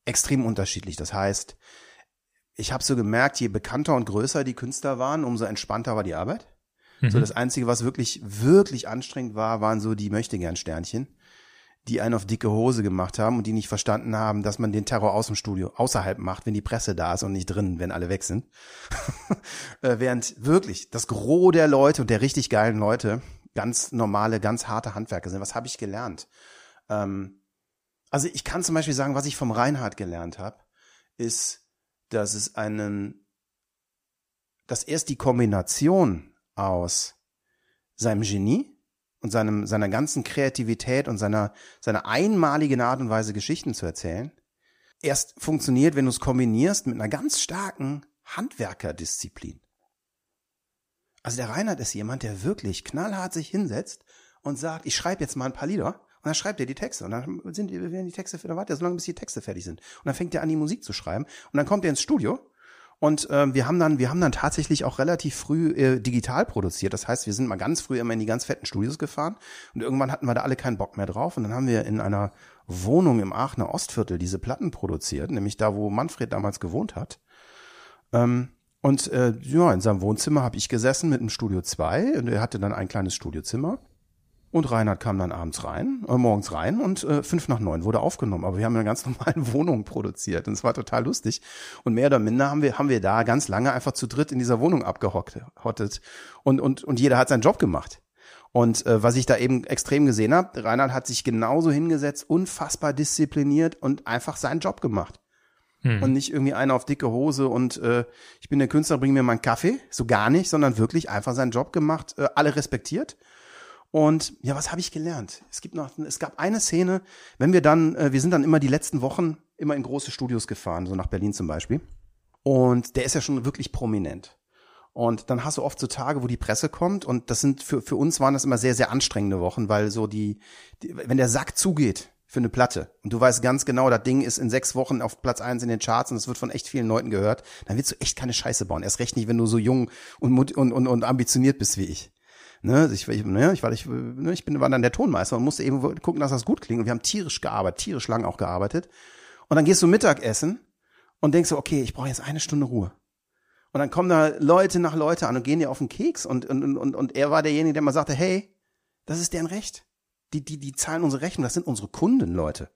A: extrem unterschiedlich. Das heißt, ich habe so gemerkt, je bekannter und größer die Künstler waren, umso entspannter war die Arbeit. Mhm. So das Einzige, was wirklich, wirklich anstrengend war, waren so die Möchtegern-Sternchen, die einen auf dicke Hose gemacht haben und die nicht verstanden haben, dass man den Terror aus dem Studio außerhalb macht, wenn die Presse da ist und nicht drin, wenn alle weg sind. Äh, während wirklich das Gros der Leute und der richtig geilen Leute ganz normale, ganz harte Handwerker sind. Was habe ich gelernt? Ähm, also ich kann zum Beispiel sagen, was ich vom Reinhard gelernt habe, ist, dass es einen, dass erst die Kombination aus seinem Genie und seinem, seiner ganzen Kreativität und seiner, seiner einmaligen Art und Weise Geschichten zu erzählen, erst funktioniert, wenn du es kombinierst mit einer ganz starken Handwerkerdisziplin. Also der Reinhard ist jemand, der wirklich knallhart sich hinsetzt und sagt, ich schreibe jetzt mal ein paar Lieder und dann schreibt er die Texte. Und dann sind werden die Texte, dann wartet er so lange, bis die Texte fertig sind. Und dann fängt er an, die Musik zu schreiben. Und dann kommt er ins Studio. Und ähm, wir haben dann, wir haben dann tatsächlich auch relativ früh äh, digital produziert. Das heißt, wir sind mal ganz früh immer in die ganz fetten Studios gefahren und irgendwann hatten wir da alle keinen Bock mehr drauf. Und dann haben wir in einer Wohnung im Aachener Ostviertel diese Platten produziert, nämlich da, wo Manfred damals gewohnt hat. Ähm, und äh, ja, in seinem Wohnzimmer habe ich gesessen mit dem Studio 2 und er hatte dann ein kleines Studiozimmer. Und Reinhard kam dann abends rein, äh, morgens rein und äh, fünf nach neun wurde aufgenommen. Aber wir haben eine ganz normale Wohnung produziert und es war total lustig. Und mehr oder minder haben wir, haben wir da ganz lange einfach zu dritt in dieser Wohnung abgehottet. Und, und, und jeder hat seinen Job gemacht. Und äh, was ich da eben extrem gesehen habe, Reinhard hat sich genauso hingesetzt, unfassbar diszipliniert und einfach seinen Job gemacht. Hm. Und nicht irgendwie einer auf dicke Hose und äh, ich bin der Künstler, bring mir mal einen Kaffee. So gar nicht, sondern wirklich einfach seinen Job gemacht, äh, alle respektiert und ja, was habe ich gelernt? Es gibt noch, es gab eine Szene, wenn wir dann, äh, wir sind dann immer die letzten Wochen immer in große Studios gefahren, so nach Berlin zum Beispiel. Und der ist ja schon wirklich prominent. Und dann hast du oft so Tage, wo die Presse kommt und das sind für, für uns waren das immer sehr, sehr anstrengende Wochen, weil so die, die wenn der Sack zugeht für eine Platte und du weißt ganz genau, das Ding ist in sechs Wochen auf Platz eins in den Charts und es wird von echt vielen Leuten gehört, dann willst du echt keine Scheiße bauen. Erst recht nicht, wenn du so jung und, und, und, und ambitioniert bist wie ich. Ne, ich, ich, ne, ich, war, ich, ne, ich bin, war dann der Tonmeister und musste eben gucken, dass das gut klingt. Und wir haben tierisch gearbeitet, tierisch lang auch gearbeitet. Und dann gehst du Mittagessen und denkst so, okay, ich brauche jetzt eine Stunde Ruhe. Und dann kommen da Leute nach Leute an und gehen dir auf den Keks. Und, und, und, und er war derjenige, der mal sagte, hey, das ist deren Recht. Die, die, die zahlen unsere Rechnung, das sind unsere Kunden, Leute.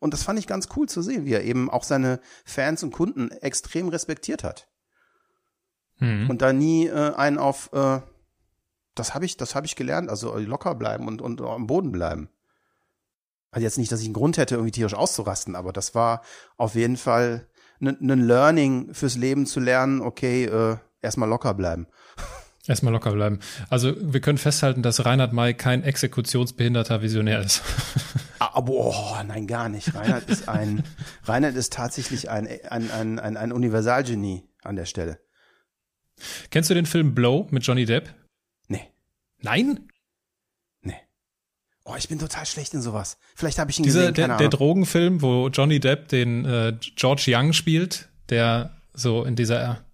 A: Und das fand ich ganz cool zu sehen, wie er eben auch seine Fans und Kunden extrem respektiert hat. Mhm. Und da nie äh, einen auf, äh, das habe ich, das habe ich gelernt. Also locker bleiben und, und am Boden bleiben. Also jetzt nicht, dass ich einen Grund hätte, irgendwie tierisch auszurasten, aber das war auf jeden Fall ein ne, Learning fürs Leben zu lernen, okay, äh, erstmal locker bleiben.
C: Erstmal locker bleiben. Also wir können festhalten, dass Reinhard May kein exekutionsbehinderter Visionär ist.
A: Aber oh, nein, gar nicht. Reinhard ist ein, Reinhard ist tatsächlich ein, ein, ein, ein, ein Universalgenie an der Stelle.
C: Kennst du den Film Blow mit Johnny Depp? Nein?
A: Nee. Oh, ich bin total schlecht in sowas. Vielleicht habe ich ihn
C: Diese,
A: gesehen,
C: der, der Drogenfilm, wo Johnny Depp den äh, George Young spielt, der so in dieser,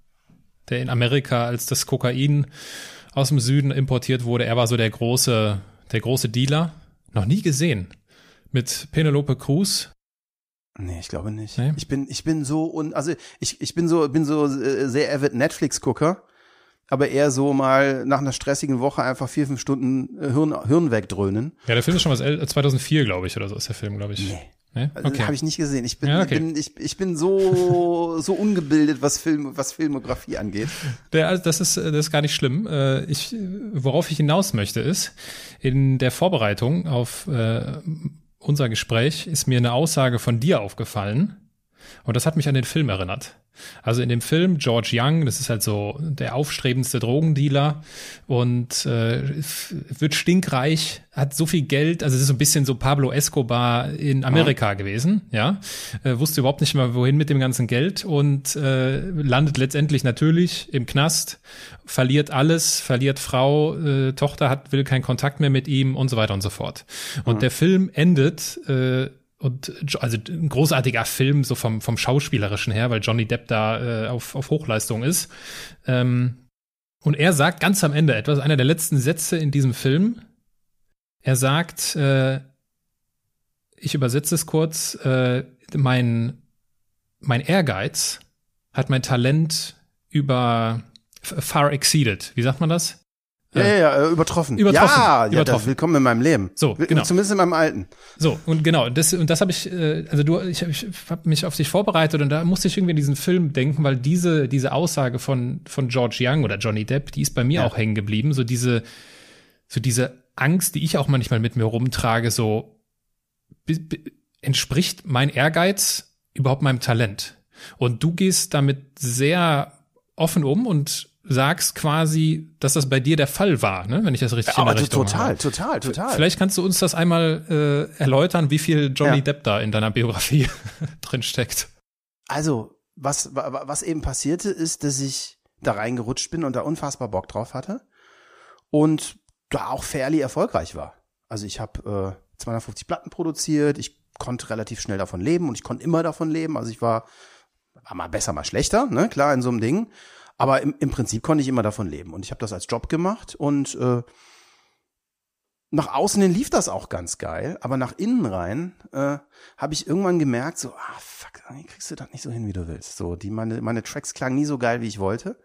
C: der in Amerika als das Kokain aus dem Süden importiert wurde. Er war so der große, der große Dealer. Noch nie gesehen. Mit Penelope Cruz.
A: Nee, ich glaube nicht. Nee? Ich bin, ich bin so und also ich, ich bin so, bin so äh, sehr avid Netflix-Gucker aber eher so mal nach einer stressigen Woche einfach vier, fünf Stunden äh, Hirn, Hirn wegdröhnen.
C: Ja, der Film ist schon was, 2004, glaube ich, oder so ist der Film, glaube ich.
A: Nee.
C: Ne?
A: Also,
C: Okay.
A: Habe ich nicht gesehen. Ich bin,
C: Ja, okay.
A: bin ich, ich bin so so ungebildet, was Film was Filmografie angeht.
C: Der, also das ist das ist gar nicht schlimm. Äh, Ich, worauf ich hinaus möchte, ist in der Vorbereitung auf äh, unser Gespräch ist mir eine Aussage von dir aufgefallen und das hat mich an den Film erinnert. Also in dem Film George Young, das ist halt so der aufstrebendste Drogendealer und äh, wird stinkreich, hat so viel Geld, also es ist so ein bisschen so Pablo Escobar in Amerika gewesen, ja, äh, wusste überhaupt nicht mal wohin mit dem ganzen Geld und äh, landet letztendlich natürlich im Knast, verliert alles, verliert Frau, äh, Tochter hat will keinen Kontakt mehr mit ihm und so weiter und so fort. Und der Film endet äh, und also ein großartiger Film so vom vom schauspielerischen her, weil Johnny Depp da äh, auf auf Hochleistung ist. Ähm, und er sagt ganz am Ende etwas, einer der letzten Sätze in diesem Film. Er sagt, äh, ich übersetze es kurz, äh, mein, mein Ehrgeiz hat mein Talent über far exceeded. Wie sagt man das?
A: Ja, ja, ja, äh, übertroffen.
C: Übertroffen,
A: Ja, ja
C: übertroffen.
A: Das, willkommen in meinem Leben.
C: So, genau.
A: Zumindest in meinem alten.
C: So, und genau, das, und das habe ich, äh, also du, ich, ich habe mich auf dich vorbereitet und da musste ich irgendwie an diesen Film denken, weil diese, diese Aussage von, von George Young oder Johnny Depp, die ist bei mir
A: Ja.
C: auch hängen geblieben. So diese, so diese Angst, die ich auch manchmal mit mir rumtrage, so entspricht mein Ehrgeiz überhaupt meinem Talent? Und du gehst damit sehr offen um und sagst quasi, dass das bei dir der Fall war, ne? wenn ich das richtig in
A: Aber
C: der Richtung
A: total,
C: habe.
A: total, total.
C: Vielleicht kannst du uns das einmal äh, erläutern, wie viel Johnny
A: Ja.
C: Depp da in deiner Biografie drin steckt.
A: Also, was, wa- wa- was eben passierte, ist, dass ich da reingerutscht bin und da unfassbar Bock drauf hatte und da auch fairly erfolgreich war. Also ich habe äh, 250 Platten produziert, ich konnte relativ schnell davon leben und ich konnte immer davon leben. Also ich war, war mal besser, mal schlechter, ne, klar, in so einem Ding. Aber im, im Prinzip konnte ich immer davon leben. Und ich habe das als Job gemacht und äh, nach außen hin lief das auch ganz geil, aber nach innen rein äh, habe ich irgendwann gemerkt, so, ah fuck, kriegst du das nicht so hin, wie du willst. So, die meine meine Tracks klangen nie so geil, wie ich wollte.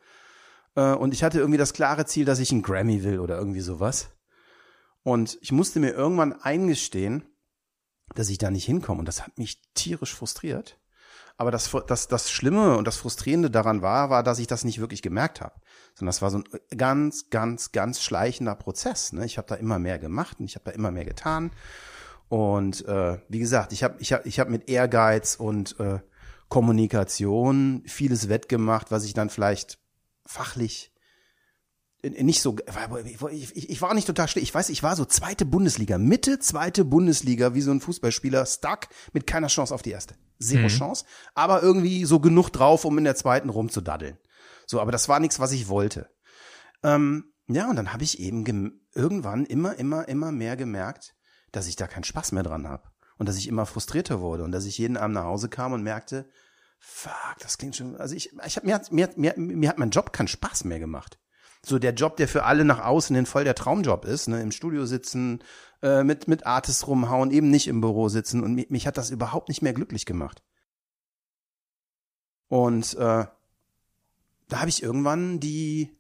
A: Äh, und ich hatte irgendwie das klare Ziel, dass ich einen Grammy will oder irgendwie sowas. Und ich musste mir irgendwann eingestehen, dass ich da nicht hinkomme. Und das hat mich tierisch frustriert. Aber das, das, das Schlimme und das Frustrierende daran war, war, dass ich das nicht wirklich gemerkt habe. Sondern das war so ein ganz, ganz, ganz schleichender Prozess. Ne? Ich habe da immer mehr gemacht und ich habe da immer mehr getan. Und äh, wie gesagt, ich habe ich hab, ich hab mit Ehrgeiz und äh, Kommunikation vieles wettgemacht, was ich dann vielleicht fachlich nicht so, ich, war nicht total schlecht. Ich weiß, ich war so zweite Bundesliga, Mitte zweite Bundesliga, wie so ein Fußballspieler, stuck, mit keiner Chance auf die erste. Zero Chance, aber irgendwie so genug drauf, um in der zweiten rumzudaddeln. So, aber das war nichts, was ich wollte. Ähm, ja, und dann habe ich eben irgendwann immer, immer, immer mehr gemerkt, dass ich da keinen Spaß mehr dran habe. Und dass ich immer frustrierter wurde und dass ich jeden Abend nach Hause kam und merkte, fuck, das klingt schon, also ich, ich hab, mir, hat, mir, mir, mir hat mein Job keinen Spaß mehr gemacht so der Job, der für alle nach außen hin voll der Traumjob ist, ne, im Studio sitzen, äh, mit mit Artists rumhauen, eben nicht im Büro sitzen und mich, mich hat das überhaupt nicht mehr glücklich gemacht. Und äh, da habe ich irgendwann die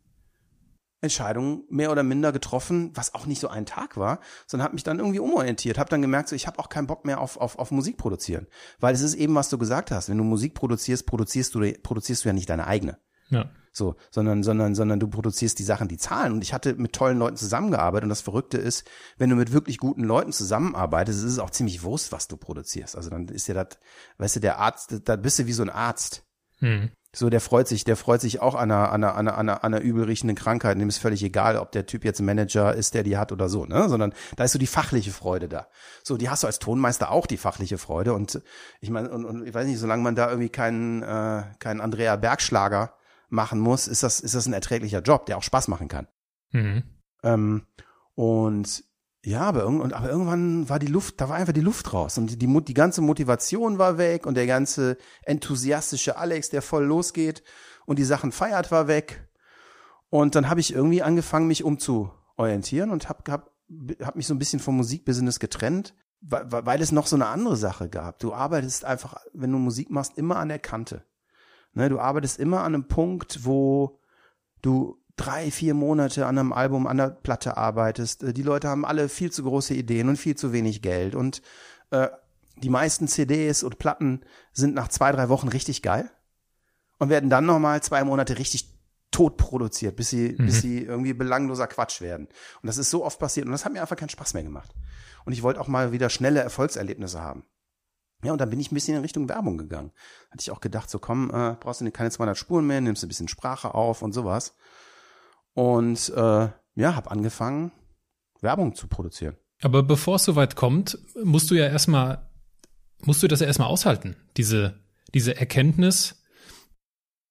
A: Entscheidung mehr oder minder getroffen, was auch nicht so ein Tag war, sondern habe mich dann irgendwie umorientiert, habe dann gemerkt, so ich habe auch keinen Bock mehr auf, auf, auf Musik produzieren, weil es ist eben, was du gesagt hast, wenn du Musik produzierst, produzierst du produzierst du ja nicht deine eigene.
C: Ja.
A: So, sondern, sondern, sondern du produzierst die Sachen, die zahlen. Und ich hatte mit tollen Leuten zusammengearbeitet. Und das Verrückte ist, wenn du mit wirklich guten Leuten zusammenarbeitest, ist es auch ziemlich Wurst, was du produzierst. Also dann ist ja das, weißt du, der Arzt, da bist du wie so ein Arzt.
C: Hm.
A: So, der freut sich, der freut sich auch an einer, an einer, an einer, an einer, an einer übelriechenden Krankheit. Dem ist völlig egal, ob der Typ jetzt ein Manager ist, der die hat oder so, ne? Sondern da ist so die fachliche Freude da. So, die hast du als Tonmeister auch die fachliche Freude. Und ich meine, und, und ich weiß nicht, solange man da irgendwie keinen, äh, keinen Andrea Bergschlager machen muss, ist das, ist das ein erträglicher Job, der auch Spaß machen kann.
C: Mhm.
A: Ähm, und ja, aber, irgend, und, aber irgendwann war die Luft, da war einfach die Luft raus und die, die, die ganze Motivation war weg und der ganze enthusiastische Alex, der voll losgeht und die Sachen feiert, war weg. Und dann habe ich irgendwie angefangen, mich umzuorientieren und habe hab, hab mich so ein bisschen vom Musikbusiness getrennt, weil, weil es noch so eine andere Sache gab. Du arbeitest einfach, wenn du Musik machst, immer an der Kante. Ne, du arbeitest immer an einem Punkt, wo du drei, vier Monate an einem Album, an der Platte arbeitest. Äh, Die Leute haben alle viel zu große Ideen und viel zu wenig Geld. Und äh, die meisten CDs und Platten sind nach zwei, drei Wochen richtig geil und werden dann nochmal zwei Monate richtig tot produziert, bis sie, mhm. bis sie irgendwie belangloser Quatsch werden. Und das ist so oft passiert und das hat mir einfach keinen Spaß mehr gemacht. Und ich wollte auch mal wieder schnelle Erfolgserlebnisse haben. Ja, und dann bin ich ein bisschen in Richtung Werbung gegangen. Hatte ich auch gedacht, so komm, äh, brauchst du keine 200 Spuren mehr, nimmst ein bisschen Sprache auf und sowas. Und äh, ja, habe angefangen, Werbung zu produzieren.
C: Aber bevor es soweit kommt, musst du ja erstmal, musst du das ja erstmal aushalten, diese, diese Erkenntnis,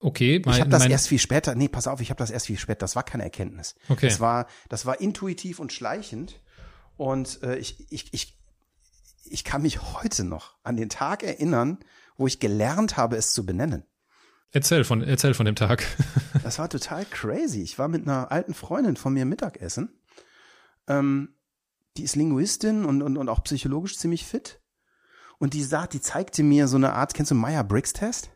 C: Okay,
A: mein, ich habe das erst viel später. Nee, pass auf, ich habe das erst viel später. Das war keine Erkenntnis. Okay. Das war, das war intuitiv und schleichend. Und äh, ich, ich, ich, ich kann mich heute noch an den Tag erinnern, wo ich gelernt habe, es zu benennen.
C: Erzähl von, erzähl von dem Tag.
A: das war total crazy. Ich war mit einer alten Freundin von mir Mittagessen. Ähm, die ist Linguistin und, und, und auch psychologisch ziemlich fit. Und die sagt, die zeigte mir so eine Art, kennst du Meyer-Briggs-Test?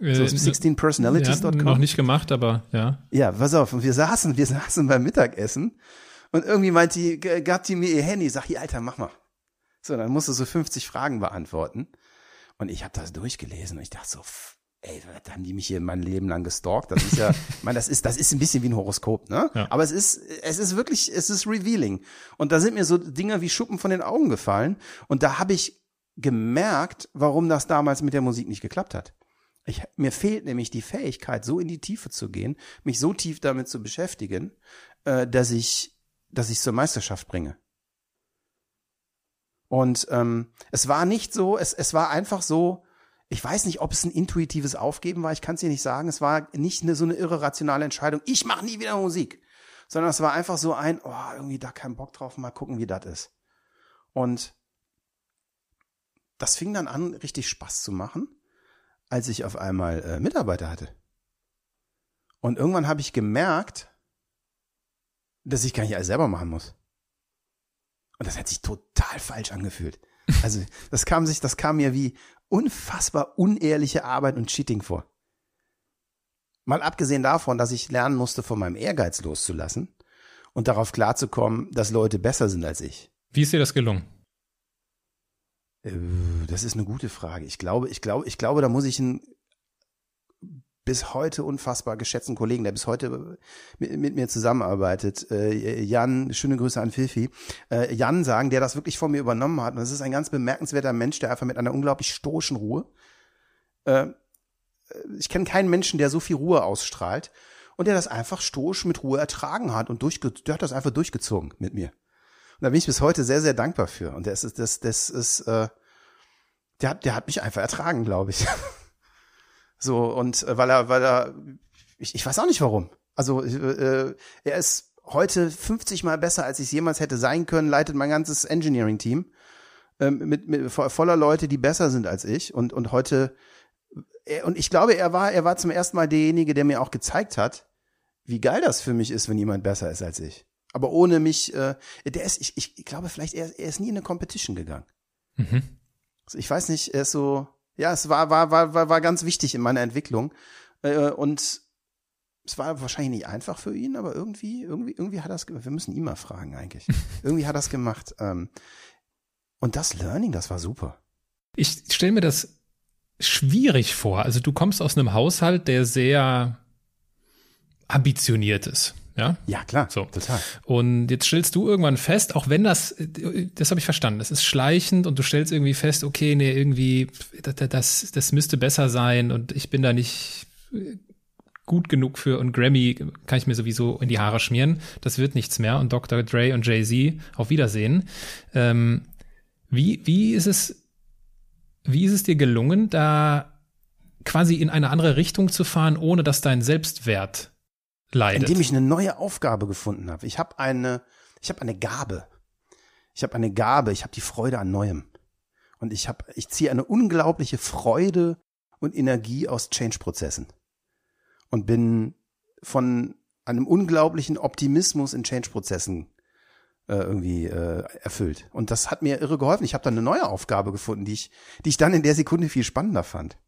C: So 16personalities.com. Ja, noch nicht gemacht, aber ja.
A: Ja, pass auf, und wir saßen, wir saßen beim Mittagessen und irgendwie meint die, gab die mir ihr Handy, sag hier, Alter, mach mal. So, dann musst du so 50 Fragen beantworten. Und ich habe das durchgelesen und ich dachte so, ey, da haben die mich hier mein Leben lang gestalkt. Das ist ja, ich meine, das ist, das ist ein bisschen wie ein Horoskop, ne? Ja. Aber es ist, es ist wirklich, es ist revealing. Und da sind mir so Dinge wie Schuppen von den Augen gefallen. Und da habe ich gemerkt, warum das damals mit der Musik nicht geklappt hat. Ich, mir fehlt nämlich die Fähigkeit, so in die Tiefe zu gehen, mich so tief damit zu beschäftigen, äh, dass ich, dass ich zur Meisterschaft bringe. Und ähm, es war nicht so, es, es war einfach so, ich weiß nicht, ob es ein intuitives Aufgeben war, ich kann es dir nicht sagen. Es war nicht eine, so eine irre rationale Entscheidung, ich mache nie wieder Musik. Sondern es war einfach so ein, oh, irgendwie da keinen Bock drauf, mal gucken, wie das ist. Und das fing dann an, richtig Spaß zu machen als ich auf einmal äh, Mitarbeiter hatte. Und irgendwann habe ich gemerkt, dass ich gar nicht alles selber machen muss. Und das hat sich total falsch angefühlt. Also, das kam sich, das kam mir wie unfassbar unehrliche Arbeit und Cheating vor. Mal abgesehen davon, dass ich lernen musste, von meinem Ehrgeiz loszulassen und darauf klarzukommen, dass Leute besser sind als ich.
C: Wie ist dir das gelungen?
A: Äh, das ist eine gute Frage. Ich glaube, ich glaube, ich glaube, da muss ich einen bis heute unfassbar geschätzten Kollegen, der bis heute mit, mit mir zusammenarbeitet, äh, Jan, schöne Grüße an Filfi, äh, Jan sagen, der das wirklich von mir übernommen hat. Und das ist ein ganz bemerkenswerter Mensch, der einfach mit einer unglaublich stoischen Ruhe. Äh, ich kenne keinen Menschen, der so viel Ruhe ausstrahlt und der das einfach stoisch mit Ruhe ertragen hat und durchge der hat das einfach durchgezogen mit mir. Und da bin ich bis heute sehr, sehr dankbar für. Und das ist, das, das ist, äh, der hat, der hat mich einfach ertragen, glaube ich. so, und äh, weil er, weil er, ich, ich weiß auch nicht warum. Also äh, er ist heute 50 mal besser, als ich es jemals hätte sein können, leitet mein ganzes Engineering-Team ähm, mit, mit voller Leute, die besser sind als ich. Und, und heute, er, und ich glaube, er war, er war zum ersten Mal derjenige, der mir auch gezeigt hat, wie geil das für mich ist, wenn jemand besser ist als ich. Aber ohne mich, äh, der ist, ich, ich glaube vielleicht, er, er ist nie in eine Competition gegangen. Mhm. Also ich weiß nicht, er ist so, ja, es war, war, war, war, war ganz wichtig in meiner Entwicklung. Äh, und es war wahrscheinlich nicht einfach für ihn, aber irgendwie, irgendwie, irgendwie hat er es gemacht. Wir müssen ihn mal fragen eigentlich. irgendwie hat er es gemacht. Ähm, und das Learning, das war super.
C: Ich stelle mir das schwierig vor. Also du kommst aus einem Haushalt, der sehr ambitioniert ist. Ja?
A: Ja, klar. So. Total.
C: Und jetzt stellst du irgendwann fest, auch wenn das, das habe ich verstanden, das ist schleichend und du stellst irgendwie fest, okay, nee, irgendwie, das, das müsste besser sein und ich bin da nicht gut genug für und Grammy kann ich mir sowieso in die Haare schmieren. Das wird nichts mehr und Dr. Dre und Jay-Z auf Wiedersehen. Ähm, wie, wie ist es, wie ist es dir gelungen, da quasi in eine andere Richtung zu fahren, ohne dass dein Selbstwert leidet.
A: Indem ich eine neue Aufgabe gefunden habe. Ich habe eine, ich habe eine Gabe. Ich habe eine Gabe, ich habe die Freude an Neuem. Und ich habe, ich ziehe eine unglaubliche Freude und Energie aus Change-Prozessen. Und bin von einem unglaublichen Optimismus in Change-Prozessen äh, irgendwie äh, erfüllt. Und das hat mir irre geholfen. Ich habe dann eine neue Aufgabe gefunden, die ich, die ich dann in der Sekunde viel spannender fand.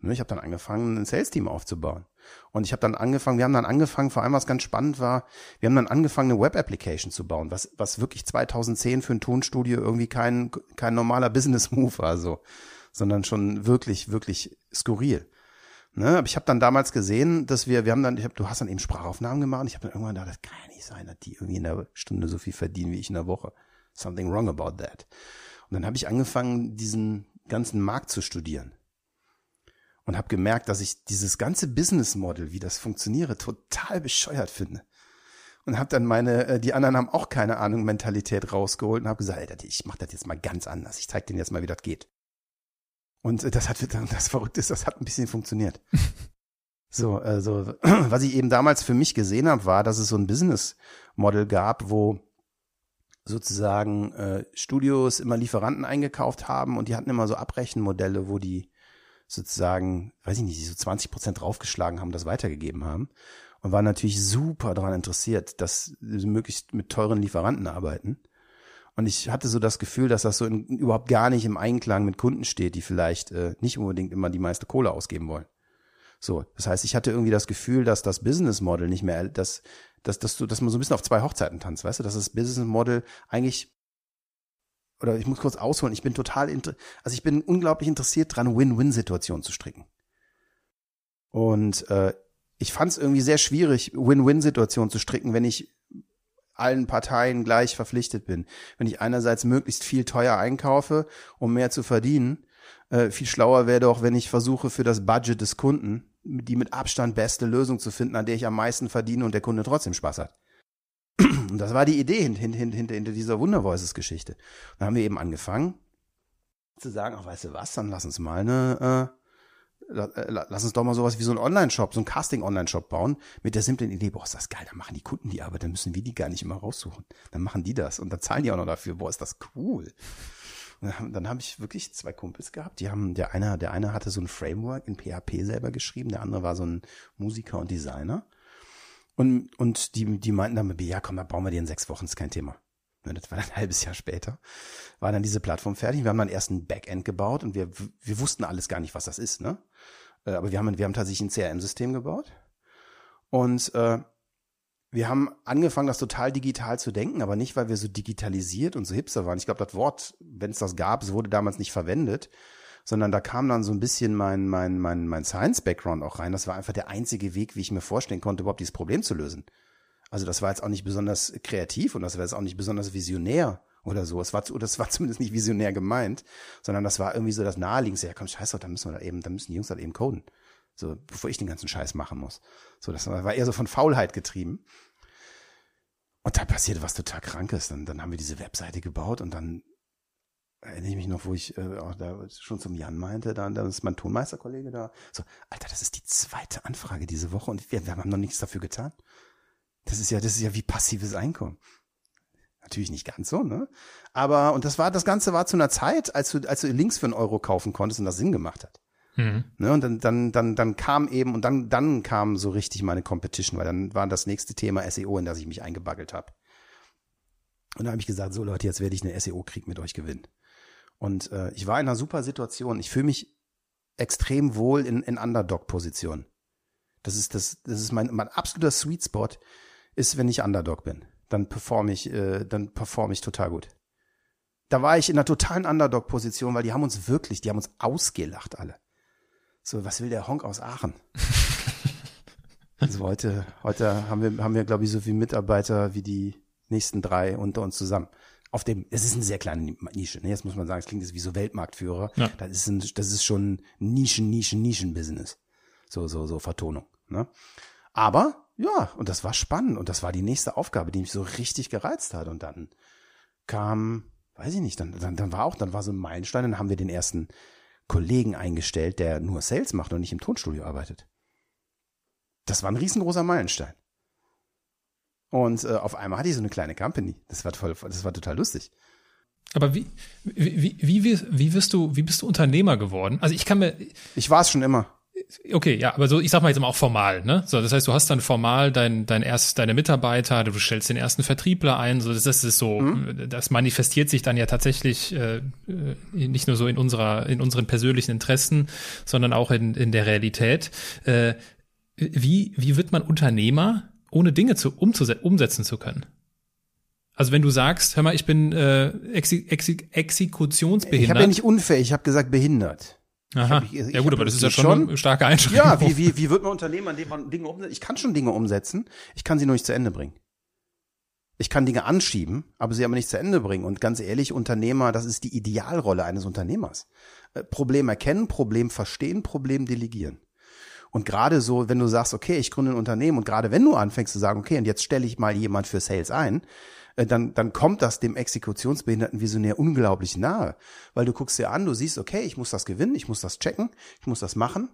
A: Ne, ich habe dann angefangen, ein Sales-Team aufzubauen. Und ich habe dann angefangen, wir haben dann angefangen, vor allem was ganz spannend war, wir haben dann angefangen, eine Web-Application zu bauen, was, was wirklich 2010 für ein Tonstudio irgendwie kein, kein normaler Business-Move war, so, sondern schon wirklich, wirklich skurril. Ne, aber ich habe dann damals gesehen, dass wir, wir haben dann, ich hab, du hast dann eben Sprachaufnahmen gemacht. Ich habe dann irgendwann gedacht, das kann ja nicht sein, dass die irgendwie in der Stunde so viel verdienen wie ich in der Woche. Something wrong about that. Und dann habe ich angefangen, diesen ganzen Markt zu studieren und habe gemerkt, dass ich dieses ganze Business Model, wie das funktioniere, total bescheuert finde. Und habe dann meine, äh, die anderen haben auch keine Ahnung, Mentalität rausgeholt und habe gesagt, ey, ich mache das jetzt mal ganz anders. Ich zeige denen jetzt mal, wie das geht. Und äh, das hat das verrückt ist, das hat ein bisschen funktioniert. so, also was ich eben damals für mich gesehen habe, war, dass es so ein Business Model gab, wo sozusagen äh, Studios immer Lieferanten eingekauft haben und die hatten immer so Abrechenmodelle, wo die sozusagen, weiß ich nicht, so 20 Prozent draufgeschlagen haben, das weitergegeben haben und waren natürlich super daran interessiert, dass sie möglichst mit teuren Lieferanten arbeiten. Und ich hatte so das Gefühl, dass das so in, überhaupt gar nicht im Einklang mit Kunden steht, die vielleicht äh, nicht unbedingt immer die meiste Kohle ausgeben wollen. So, das heißt, ich hatte irgendwie das Gefühl, dass das Business Model nicht mehr, dass, dass, dass du, dass man so ein bisschen auf zwei Hochzeiten tanzt, weißt du, dass das Business Model eigentlich oder ich muss kurz ausholen, ich bin total, also ich bin unglaublich interessiert dran, Win-Win-Situationen zu stricken. Und äh, ich fand es irgendwie sehr schwierig, Win-Win-Situationen zu stricken, wenn ich allen Parteien gleich verpflichtet bin. Wenn ich einerseits möglichst viel teuer einkaufe, um mehr zu verdienen, äh, viel schlauer wäre doch, wenn ich versuche, für das Budget des Kunden die mit Abstand beste Lösung zu finden, an der ich am meisten verdiene und der Kunde trotzdem Spaß hat. Und das war die Idee hinter, hinter, hinter, hinter dieser Wundervoices-Geschichte. Dann haben wir eben angefangen zu sagen, ach, weißt du was, dann lass uns mal eine, äh, äh lass uns doch mal sowas wie so ein Online-Shop, so ein Casting-Online-Shop bauen, mit der simplen Idee, boah, ist das geil, dann machen die Kunden die Arbeit, dann müssen wir die gar nicht immer raussuchen. Dann machen die das und dann zahlen die auch noch dafür, boah, ist das cool. Und dann habe ich wirklich zwei Kumpels gehabt, die haben, der eine, der eine hatte so ein Framework in PHP selber geschrieben, der andere war so ein Musiker und Designer. Und, und die, die meinten dann, ja komm, dann bauen wir die in sechs Wochen, ist kein Thema. Das war dann ein halbes Jahr später, war dann diese Plattform fertig. Wir haben dann erst ein Backend gebaut und wir, wir wussten alles gar nicht, was das ist, ne? Äh, aber wir haben, wir haben tatsächlich ein CRM-System gebaut. Und äh, wir haben angefangen, das total digital zu denken, aber nicht, weil wir so digitalisiert und so hipster waren. Ich glaube, das Wort, wenn es das gab, es wurde damals nicht verwendet, sondern da kam dann so ein bisschen mein, mein, mein, mein Science-Background auch rein. Das war einfach der einzige Weg, wie ich mir vorstellen konnte, überhaupt dieses Problem zu lösen. Also das war jetzt auch nicht besonders kreativ und das war jetzt auch nicht besonders visionär oder so. Es war, das war zumindest nicht visionär gemeint, sondern das war irgendwie so das Naheliegendste. Ja, komm, scheiß doch, da müssen wir da eben, da müssen die Jungs halt eben coden. So, bevor ich den ganzen Scheiß machen muss. So, das war eher so von Faulheit getrieben. Und da passierte was total Krankes. Dann, dann haben wir diese Webseite gebaut und dann erinnere ich mich noch, wo ich äh, auch da schon zum Jan meinte, da, da ist mein Tonmeisterkollege da. So, Alter, das ist die zweite Anfrage diese Woche und wir, wir haben noch nichts dafür getan. Das ist ja, das ist ja wie passives Einkommen. Natürlich nicht ganz so, ne? Aber, und das war, das Ganze war zu einer Zeit, als du, als du Links für einen Euro kaufen konntest und das Sinn gemacht hat. Mhm. Ne, und dann, dann, dann, dann kam eben, und dann, dann kam so richtig meine Competition, weil dann war das nächste Thema SEO, in das ich mich eingebaggelt habe. Und da habe ich gesagt, so Leute, jetzt werde ich einen SEO-Krieg mit euch gewinnen. Und äh, ich war in einer super Situation. Ich fühle mich extrem wohl in, in Underdog-Position. Das ist das, das ist mein, mein absoluter Sweet Spot, ist, wenn ich Underdog bin. Dann performe ich, äh, dann performe ich total gut. Da war ich in einer totalen Underdog-Position, weil die haben uns wirklich, die haben uns ausgelacht alle. So, was will der Honk aus Aachen? also heute, heute haben wir, haben wir, glaube ich, so viele Mitarbeiter wie die nächsten drei unter uns zusammen auf dem, es ist eine sehr kleine Nische, ne? Jetzt muss man sagen, es klingt jetzt wie so Weltmarktführer. Ja. Das ist ein, das ist schon Nischen, Nischen, Nischen-Business. So, so, so Vertonung, ne? Aber, ja, und das war spannend und das war die nächste Aufgabe, die mich so richtig gereizt hat. Und dann kam, weiß ich nicht, dann, dann, dann war auch, dann war so ein Meilenstein, dann haben wir den ersten Kollegen eingestellt, der nur Sales macht und nicht im Tonstudio arbeitet. Das war ein riesengroßer Meilenstein. Und äh, auf einmal hatte ich so eine kleine Company. Das war toll, das war total lustig.
C: Aber wie, wie, wie, wie, wie, wirst du, wie bist du Unternehmer geworden? Also ich kann mir.
A: Ich war es schon immer.
C: Okay, ja, aber so, ich sag mal jetzt mal auch formal, ne? So, das heißt, du hast dann formal dein, dein erst, deine Mitarbeiter, du stellst den ersten Vertriebler ein, so, das, das ist so, mhm. das manifestiert sich dann ja tatsächlich äh, nicht nur so in unserer, in unseren persönlichen Interessen, sondern auch in, in der Realität. Äh, wie, wie wird man Unternehmer, ohne Dinge zu, umsetzen zu können? Also wenn du sagst, hör mal, ich bin äh, Exe Exe Exekutionsbehindert. Ich
A: habe ja nicht unfähig, ich habe gesagt behindert.
C: Aha. Ich, ich, ja gut, aber das ist ja schon, eine starke Einschränkung.
A: Ja, wie, wie, wie wird man Unternehmen, an dem man Dinge umsetzt? Ich kann schon Dinge umsetzen, ich kann sie nur nicht zu Ende bringen. Ich kann Dinge anschieben, aber sie aber nicht zu Ende bringen. Und ganz ehrlich, Unternehmer, das ist die Idealrolle eines Unternehmers. Äh, Problem erkennen, Problem verstehen, Problem delegieren. Und gerade so, wenn du sagst, okay, ich gründe ein Unternehmen und gerade wenn du anfängst zu sagen, okay, und jetzt stelle ich mal jemand für Sales ein, äh, dann, dann kommt das dem Exekutionsbehinderten Visionär unglaublich nahe. Weil du guckst dir an, du siehst, okay, ich muss das gewinnen, ich muss das checken, ich muss das machen.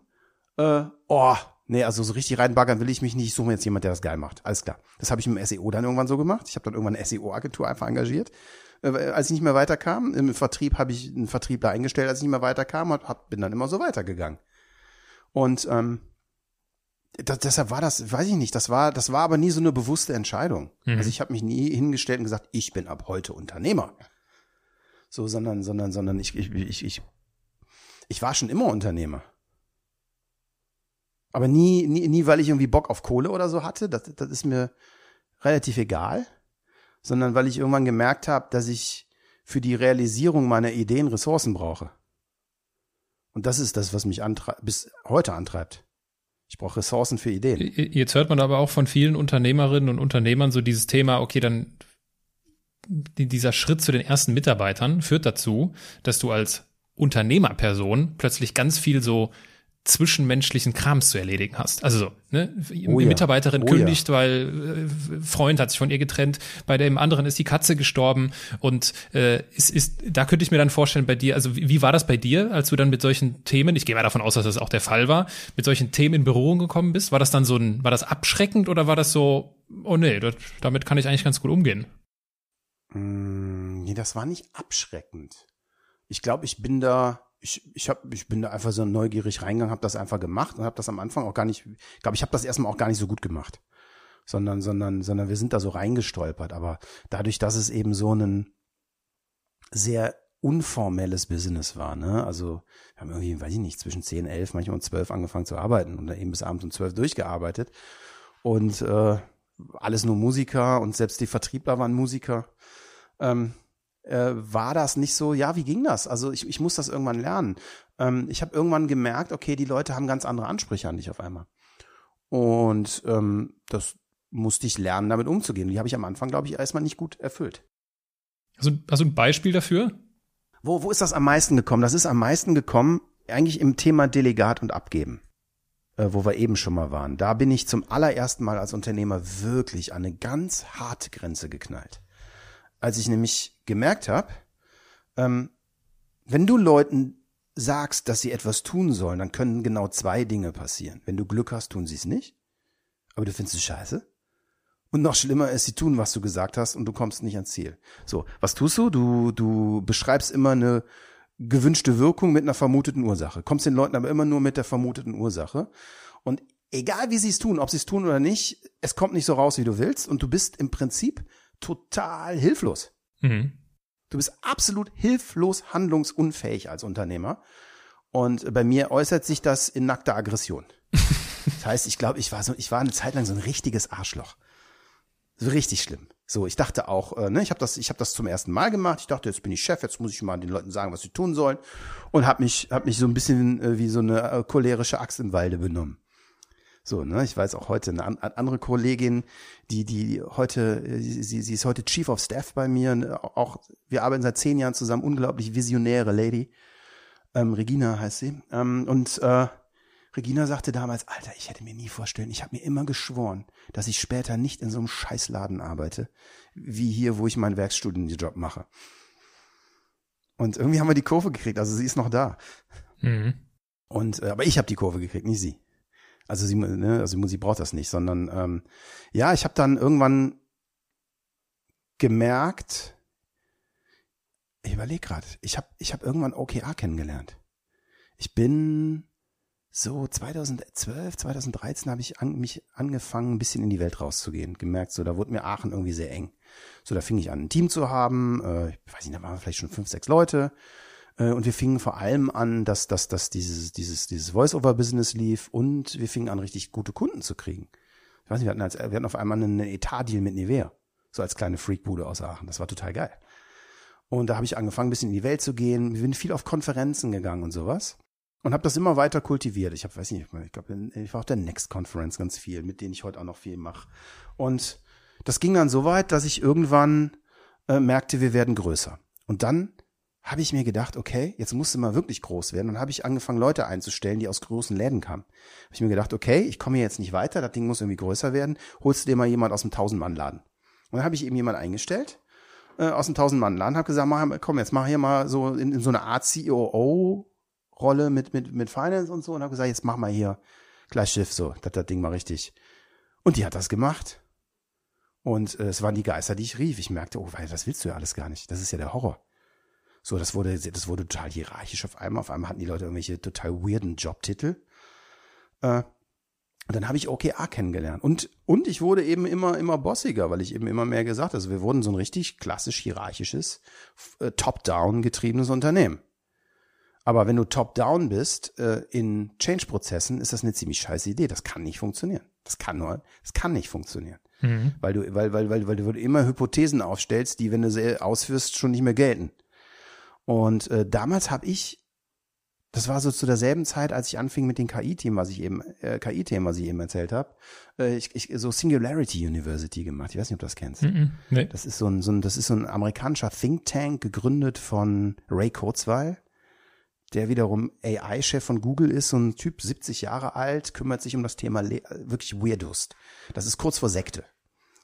A: Äh, oh, nee, also so richtig reinbaggern will ich mich nicht. Ich suche mir jetzt jemand, der das geil macht. Alles klar. Das habe ich dem SEO dann irgendwann so gemacht. Ich habe dann irgendwann eine SEO-Agentur einfach engagiert. Äh, als ich nicht mehr weiterkam, im Vertrieb habe ich einen Vertriebler eingestellt, als ich nicht mehr weiterkam und hab, bin dann immer so weitergegangen. Und ähm, das, deshalb war das, weiß ich nicht, das war, das war aber nie so eine bewusste Entscheidung. Mhm. Also ich habe mich nie hingestellt und gesagt, ich bin ab heute Unternehmer. So, sondern, sondern, sondern ich, ich, ich, ich, ich war schon immer Unternehmer. Aber nie, nie, nie, weil ich irgendwie Bock auf Kohle oder so hatte, das, das ist mir relativ egal, sondern weil ich irgendwann gemerkt habe, dass ich für die Realisierung meiner Ideen Ressourcen brauche. Und das ist das, was mich bis heute antreibt. Ich brauche Ressourcen für Ideen.
C: Jetzt hört man aber auch von vielen Unternehmerinnen und Unternehmern so dieses Thema, okay, dann dieser Schritt zu den ersten Mitarbeitern führt dazu, dass du als Unternehmerperson plötzlich ganz viel so zwischenmenschlichen Krams zu erledigen hast. Also so, ne? Oh ja. Mitarbeiterin oh kündigt, ja. weil äh, Freund hat sich von ihr getrennt, bei dem anderen ist die Katze gestorben und äh, ist, ist, da könnte ich mir dann vorstellen bei dir, also wie, wie war das bei dir, als du dann mit solchen Themen, ich gehe mal davon aus, dass das auch der Fall war, mit solchen Themen in Berührung gekommen bist? War das dann so ein, war das abschreckend oder war das so, oh nee, das, damit kann ich eigentlich ganz gut umgehen?
A: Mm, nee, das war nicht abschreckend. Ich glaube, ich bin da ich, ich, hab, ich bin da einfach so neugierig reingegangen, habe das einfach gemacht und habe das am Anfang auch gar nicht, ich glaube, ich habe das erstmal auch gar nicht so gut gemacht, sondern, sondern, sondern wir sind da so reingestolpert. Aber dadurch, dass es eben so ein sehr unformelles Business war, ne? Also wir haben irgendwie, weiß ich nicht, zwischen 10, 11, manchmal um 12 angefangen zu arbeiten und dann eben bis abends um 12 durchgearbeitet. Und äh, alles nur Musiker und selbst die Vertriebler waren Musiker. Ähm, äh, war das nicht so, ja, wie ging das? Also ich, ich muss das irgendwann lernen. Ähm, ich habe irgendwann gemerkt, okay, die Leute haben ganz andere Ansprüche an dich auf einmal. Und ähm, das musste ich lernen, damit umzugehen. Die habe ich am Anfang, glaube ich, erstmal nicht gut erfüllt.
C: Also, hast du ein Beispiel dafür?
A: Wo, wo ist das am meisten gekommen? Das ist am meisten gekommen eigentlich im Thema Delegat und Abgeben, äh, wo wir eben schon mal waren. Da bin ich zum allerersten Mal als Unternehmer wirklich an eine ganz harte Grenze geknallt als ich nämlich gemerkt habe, ähm, wenn du Leuten sagst, dass sie etwas tun sollen, dann können genau zwei Dinge passieren. Wenn du Glück hast, tun sie es nicht, aber du findest es scheiße. Und noch schlimmer ist, sie tun, was du gesagt hast und du kommst nicht ans Ziel. So, was tust du? Du, du beschreibst immer eine gewünschte Wirkung mit einer vermuteten Ursache. Kommst den Leuten aber immer nur mit der vermuteten Ursache. Und egal wie sie es tun, ob sie es tun oder nicht, es kommt nicht so raus, wie du willst. Und du bist im Prinzip total hilflos. Mhm. Du bist absolut hilflos handlungsunfähig als Unternehmer. Und bei mir äußert sich das in nackter Aggression. Das heißt, ich glaube, ich war so, ich war eine Zeit lang so ein richtiges Arschloch. So richtig schlimm. So, ich dachte auch, äh, ne, ich habe das, ich habe das zum ersten Mal gemacht. Ich dachte, jetzt bin ich Chef, jetzt muss ich mal den Leuten sagen, was sie tun sollen, und habe mich, habe mich so ein bisschen äh, wie so eine äh, cholerische Axt im Walde benommen. So, ne, ich weiß auch heute eine andere Kollegin, die, die heute, sie, sie ist heute Chief of Staff bei mir, ne, auch, wir arbeiten seit zehn Jahren zusammen, unglaublich visionäre Lady. Ähm, Regina heißt sie. Ähm, und äh, Regina sagte damals, Alter, ich hätte mir nie vorstellen, ich habe mir immer geschworen, dass ich später nicht in so einem Scheißladen arbeite, wie hier, wo ich meinen Werkstudienjob mache. Und irgendwie haben wir die Kurve gekriegt, also sie ist noch da. Mhm. Und äh, aber ich habe die Kurve gekriegt, nicht sie. Also sie, ne, also sie braucht das nicht, sondern ähm, ja, ich habe dann irgendwann gemerkt, ich überlege gerade, ich habe ich hab irgendwann OKR kennengelernt. Ich bin so 2012, 2013 habe ich an, mich angefangen, ein bisschen in die Welt rauszugehen. Gemerkt, so da wurde mir Aachen irgendwie sehr eng. So, da fing ich an, ein Team zu haben. Äh, ich weiß nicht, da waren vielleicht schon fünf, sechs Leute. Äh, und wir fingen vor allem an, dass, dass, dass dieses, dieses, dieses Voice-Over-Business lief und wir fingen an, richtig gute Kunden zu kriegen. Ich weiß nicht, wir hatten, als, wir hatten auf einmal einen Etat-Deal mit Nivea. So als kleine Freakbude aus Aachen. Das war total geil. Und da habe ich angefangen, ein bisschen in die Welt zu gehen. Wir sind viel auf Konferenzen gegangen und sowas und habe das immer weiter kultiviert. Ich habe, weiß nicht, ich glaube, ich war auf der Next Conference ganz viel, mit denen ich heute auch noch viel mache. Und das ging dann so weit, dass ich irgendwann äh, merkte, wir werden größer. Und dann habe ich mir gedacht, okay, jetzt musste mal wirklich groß werden. Und habe ich angefangen, Leute einzustellen, die aus großen Läden kamen. Habe ich mir gedacht, okay, ich komme hier jetzt nicht weiter, das Ding muss irgendwie größer werden. Holst du dir mal jemand aus dem Tausend-Mann-Laden. Und dann habe ich eben jemand eingestellt äh, aus dem Tausend-Mann-Laden, habe gesagt, mach, komm, jetzt mach hier mal so in, in so eine Art COO Rolle mit, mit, mit Finance und so und habe gesagt, jetzt mach mal hier gleich Schiff so, dass das Ding mal richtig. Und die hat das gemacht. Und äh, es waren die Geister, die ich rief. Ich merkte, oh, weil das willst du ja alles gar nicht. Das ist ja der Horror. So, das wurde, das wurde total hierarchisch auf einmal. Auf einmal hatten die Leute irgendwelche total weirden Jobtitel. Äh, und dann habe ich OKA kennengelernt. Und, und ich wurde eben immer, immer bossiger, weil ich eben immer mehr gesagt habe. Also wir wurden so ein richtig klassisch hierarchisches, äh, top-down getriebenes Unternehmen. Aber wenn du top-down bist äh, in Change-Prozessen, ist das eine ziemlich scheiße Idee. Das kann nicht funktionieren. Das kann nur, das kann nicht funktionieren. Mhm. Weil du, weil, weil, weil, weil du immer Hypothesen aufstellst, die, wenn du sie ausführst, schon nicht mehr gelten. Und äh, damals habe ich, das war so zu derselben Zeit, als ich anfing mit den KI-Themen, was ich eben, äh, KI-Themen, was ich eben erzählt habe, äh, ich, ich, so Singularity University gemacht. Ich weiß nicht, ob du das kennst. Mhm, nee. Das ist so ein, so ein, das ist so ein amerikanischer Think Tank, gegründet von Ray Kurzweil der wiederum AI-Chef von Google ist, so ein Typ, 70 Jahre alt, kümmert sich um das Thema Le wirklich Weirdos. Das ist kurz vor Sekte.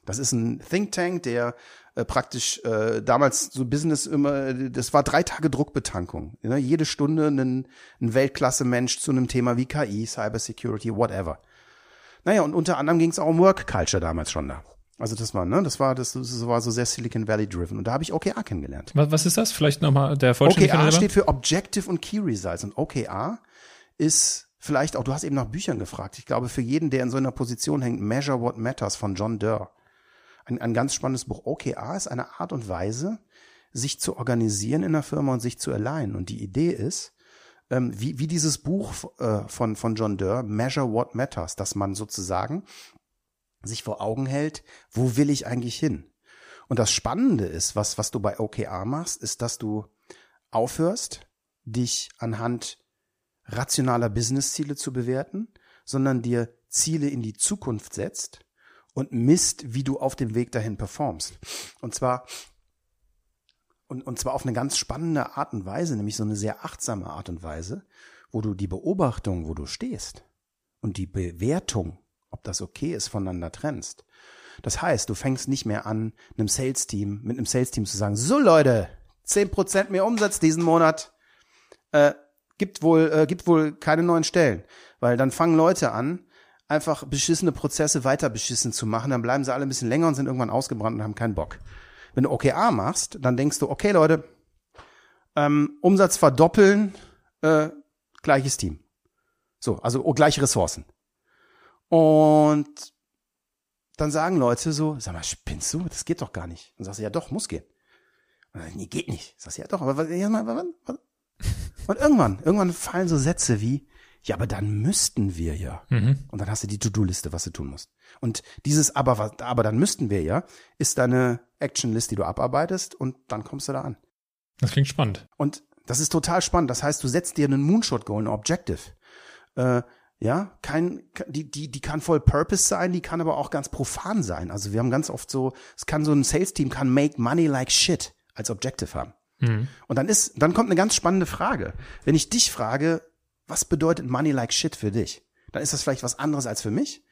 A: Das ist ein Think Tank, der äh, praktisch äh, damals so Business immer, das war drei Tage Druckbetankung. Ne? Jede Stunde ein, ein Weltklasse-Mensch zu einem Thema wie KI, Cybersecurity, whatever. Naja, und unter anderem ging es auch um Work Culture damals schon da. Also das war, ne, das war, das, das war so sehr Silicon Valley driven. Und da habe ich OKR kennengelernt.
C: Was, was ist das? Vielleicht nochmal der
A: OKR steht für Objective und Key Results. Und OKR ist vielleicht auch, du hast eben nach Büchern gefragt. Ich glaube, für jeden, der in so einer Position hängt, Measure What Matters von John Durr. Ein, ein ganz spannendes Buch. OKR ist eine Art und Weise, sich zu organisieren in der Firma und sich zu alignen. Und die Idee ist, ähm, wie, wie dieses Buch äh, von, von John Durr, Measure What Matters, dass man sozusagen sich vor Augen hält, wo will ich eigentlich hin? Und das Spannende ist, was, was du bei OKR machst, ist, dass du aufhörst, dich anhand rationaler Businessziele zu bewerten, sondern dir Ziele in die Zukunft setzt und misst, wie du auf dem Weg dahin performst. Und zwar und, und zwar auf eine ganz spannende Art und Weise, nämlich so eine sehr achtsame Art und Weise, wo du die Beobachtung, wo du stehst und die Bewertung ob das okay ist, voneinander trennst. Das heißt, du fängst nicht mehr an, einem Sales-Team, mit einem Sales-Team zu sagen, so Leute, zehn Prozent mehr Umsatz diesen Monat, äh, gibt wohl, äh, gibt wohl keine neuen Stellen. Weil dann fangen Leute an, einfach beschissene Prozesse weiter beschissen zu machen, dann bleiben sie alle ein bisschen länger und sind irgendwann ausgebrannt und haben keinen Bock. Wenn du OKA machst, dann denkst du, okay Leute, ähm, Umsatz verdoppeln, äh, gleiches Team. So, also oh, gleiche Ressourcen. Und dann sagen Leute so, sag mal, spinnst du? Das geht doch gar nicht. Und sagst du, ja doch, muss gehen. Und dann, nee, geht nicht. Sagst du, ja doch, aber was, was, was? Und irgendwann, irgendwann fallen so Sätze wie, ja, aber dann müssten wir ja. Mhm. Und dann hast du die To-Do-Liste, was du tun musst. Und dieses aber, aber dann müssten wir ja, ist deine Action-List, die du abarbeitest und dann kommst du da an.
C: Das klingt spannend.
A: Und das ist total spannend. Das heißt, du setzt dir einen Moonshot-Goal, ein Objective. Äh, ja, kein, die, die, die kann voll Purpose sein, die kann aber auch ganz profan sein. Also wir haben ganz oft so, es kann so ein Sales-Team kann make money like shit als Objective haben. Mhm. Und dann ist, dann kommt eine ganz spannende Frage. Wenn ich dich frage, was bedeutet money like shit für dich? Dann ist das vielleicht was anderes als für mich.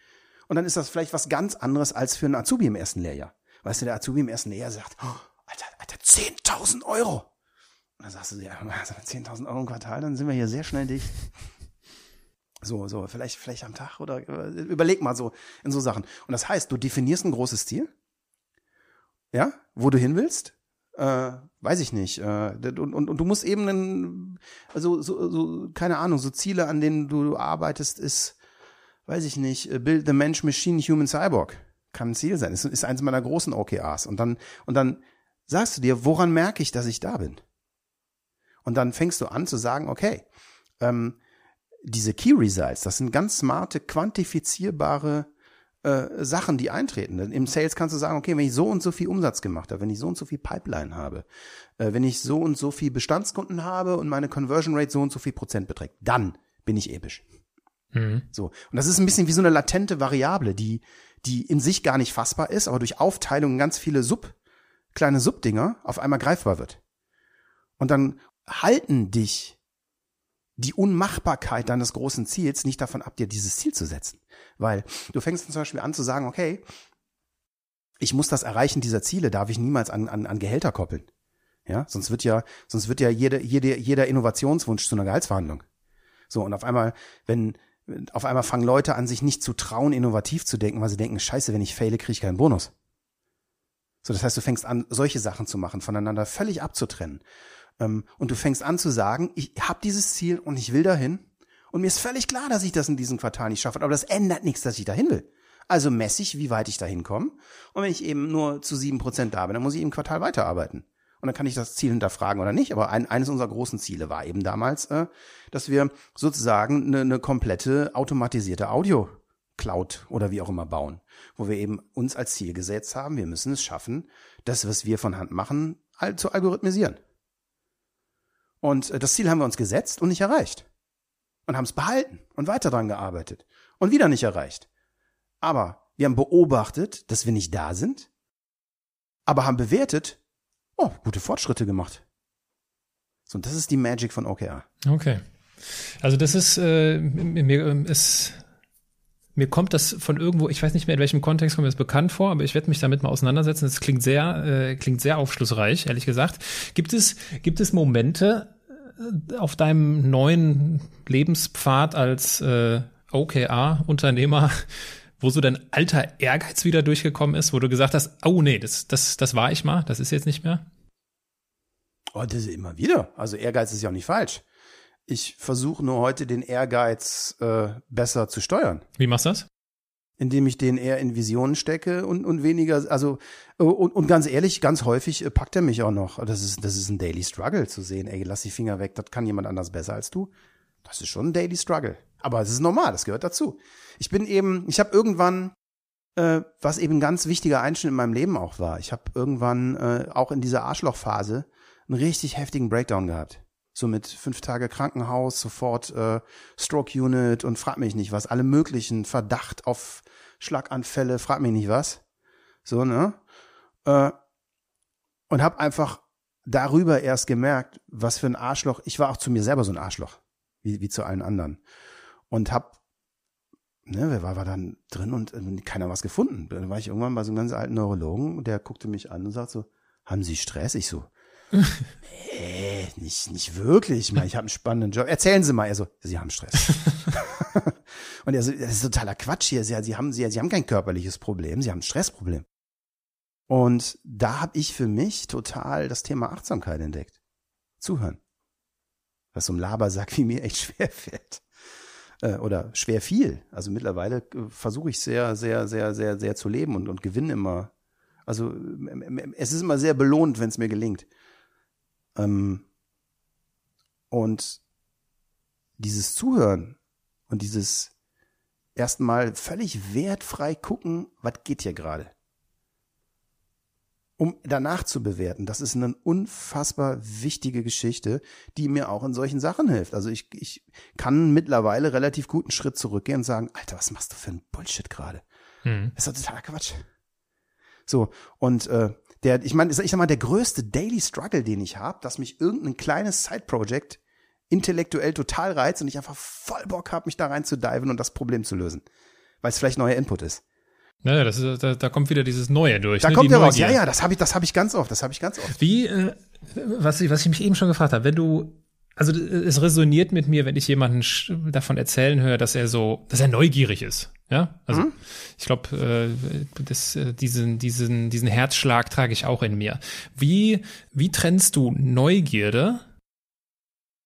A: Und dann ist das vielleicht was ganz anderes als für einen Azubi im ersten Lehrjahr. Weißt du, der Azubi im ersten Lehrjahr sagt, oh, Alter, Alter, 10.000 Euro. Und dann sagst du, ja, 10.000 Euro im Quartal, dann sind wir hier sehr schnell dicht. So, so, vielleicht, vielleicht am Tag oder überleg mal so in so Sachen. Und das heißt, du definierst ein großes Ziel, ja, wo du hin willst, äh, weiß ich nicht. Äh, und, und, und du musst eben, einen, also so, so, keine Ahnung, so Ziele, an denen du arbeitest, ist, weiß ich nicht, äh, Build the Mensch Machine Human Cyborg. Kann ein Ziel sein. Das ist eins meiner großen OKRs. Und dann, und dann sagst du dir, woran merke ich, dass ich da bin? Und dann fängst du an zu sagen, okay, ähm, diese Key Results, das sind ganz smarte, quantifizierbare äh, Sachen, die eintreten. Im Sales kannst du sagen, okay, wenn ich so und so viel Umsatz gemacht habe, wenn ich so und so viel Pipeline habe, äh, wenn ich so und so viel Bestandskunden habe und meine Conversion Rate so und so viel Prozent beträgt, dann bin ich episch. Mhm. So. Und das ist ein bisschen wie so eine latente Variable, die, die in sich gar nicht fassbar ist, aber durch Aufteilung in ganz viele Sub, kleine Subdinger auf einmal greifbar wird. Und dann halten dich die Unmachbarkeit deines großen Ziels nicht davon ab, dir dieses Ziel zu setzen. Weil du fängst zum Beispiel an zu sagen, okay, ich muss das Erreichen dieser Ziele, darf ich niemals an, an, an Gehälter koppeln. Ja, sonst wird ja, sonst wird ja jede, jede, jeder Innovationswunsch zu einer Gehaltsverhandlung. So, und auf einmal, wenn, auf einmal fangen Leute an, sich nicht zu trauen, innovativ zu denken, weil sie denken, scheiße, wenn ich faile, kriege ich keinen Bonus. So, das heißt, du fängst an, solche Sachen zu machen, voneinander völlig abzutrennen. Ähm, und du fängst an zu sagen, ich habe dieses Ziel und ich will dahin. Und mir ist völlig klar, dass ich das in diesem Quartal nicht schaffe, aber das ändert nichts, dass ich dahin will. Also messe ich, wie weit ich dahin komme. Und wenn ich eben nur zu sieben Prozent da bin, dann muss ich im Quartal weiterarbeiten. Und dann kann ich das Ziel hinterfragen oder nicht. Aber ein, eines unserer großen Ziele war eben damals, äh, dass wir sozusagen eine, eine komplette automatisierte Audio Cloud oder wie auch immer bauen, wo wir eben uns als Ziel gesetzt haben, wir müssen es schaffen, das, was wir von Hand machen, zu algorithmisieren. Und äh, das Ziel haben wir uns gesetzt und nicht erreicht. Und haben es behalten und weiter dran gearbeitet. Und wieder nicht erreicht. Aber wir haben beobachtet, dass wir nicht da sind, aber haben bewertet, oh, gute Fortschritte gemacht. So, und das ist die Magic von OKR.
C: Okay. Also das ist, äh, mir ist mir kommt das von irgendwo, ich weiß nicht mehr in welchem Kontext kommt mir das bekannt vor, aber ich werde mich damit mal auseinandersetzen. Das klingt sehr, äh, klingt sehr aufschlussreich, ehrlich gesagt. Gibt es, gibt es Momente, auf deinem neuen Lebenspfad als äh, OKR-Unternehmer, wo so dein alter Ehrgeiz wieder durchgekommen ist, wo du gesagt hast, oh nee, das, das, das war ich mal, das ist jetzt nicht mehr?
A: Oh, das ist immer wieder. Also Ehrgeiz ist ja auch nicht falsch. Ich versuche nur heute den Ehrgeiz äh, besser zu steuern.
C: Wie machst du das?
A: Indem ich den eher in Visionen stecke und, und weniger, also und, und ganz ehrlich, ganz häufig äh, packt er mich auch noch. Das ist, das ist ein Daily Struggle zu sehen, ey, lass die Finger weg, das kann jemand anders besser als du. Das ist schon ein Daily Struggle. Aber es ist normal, das gehört dazu. Ich bin eben, ich habe irgendwann, äh, was eben ein ganz wichtiger Einschnitt in meinem Leben auch war, ich habe irgendwann äh, auch in dieser Arschlochphase einen richtig heftigen Breakdown gehabt so mit fünf Tage Krankenhaus, sofort äh, Stroke Unit und frag mich nicht was, alle möglichen Verdacht auf Schlaganfälle, frag mich nicht was. So, ne? Äh, und hab einfach darüber erst gemerkt, was für ein Arschloch, ich war auch zu mir selber so ein Arschloch, wie, wie zu allen anderen. Und hab, ne, wer war, war dann drin und äh, keiner was gefunden. Dann war ich irgendwann bei so einem ganz alten Neurologen und der guckte mich an und sagt so, haben Sie Stress? Ich so, nee, nicht, nicht wirklich. Ich meine, ich habe einen spannenden Job. Erzählen Sie mal. Er so, Sie haben Stress. und er so, das ist totaler Quatsch hier. Sie, Sie, haben, Sie, Sie haben kein körperliches Problem, Sie haben ein Stressproblem. Und da habe ich für mich total das Thema Achtsamkeit entdeckt. Zuhören. Was so ein Labersack wie mir echt schwer fällt. Äh, oder schwer viel. Also mittlerweile äh, versuche ich sehr, sehr, sehr, sehr, sehr zu leben und, und gewinne immer. Also es ist immer sehr belohnt, wenn es mir gelingt. Ähm, und dieses Zuhören und dieses erstmal völlig wertfrei gucken, was geht hier gerade? Um danach zu bewerten, das ist eine unfassbar wichtige Geschichte, die mir auch in solchen Sachen hilft. Also ich, ich kann mittlerweile relativ guten Schritt zurückgehen und sagen, Alter, was machst du für ein Bullshit gerade? Hm. Das ist doch totaler Quatsch. So, und äh, der, ich meine, ich sag mal, der größte Daily Struggle, den ich habe, dass mich irgendein kleines Side-Project intellektuell total reizt und ich einfach voll Bock habe, mich da rein zu diven und das Problem zu lösen. Weil es vielleicht neuer Input ist.
C: Naja, das ist, da, da kommt wieder dieses Neue durch.
A: Da ne? kommt ja was. Ja, ja, das habe ich, das habe ich ganz oft. Das habe ich ganz oft.
C: Wie, äh, was ich, was ich mich eben schon gefragt habe, wenn du Also es resoniert mit mir, wenn ich jemanden davon erzählen höre, dass er so, dass er neugierig ist. Ja, also mhm. ich glaube, äh, äh, diesen, diesen, diesen Herzschlag trage ich auch in mir. Wie, wie trennst du Neugierde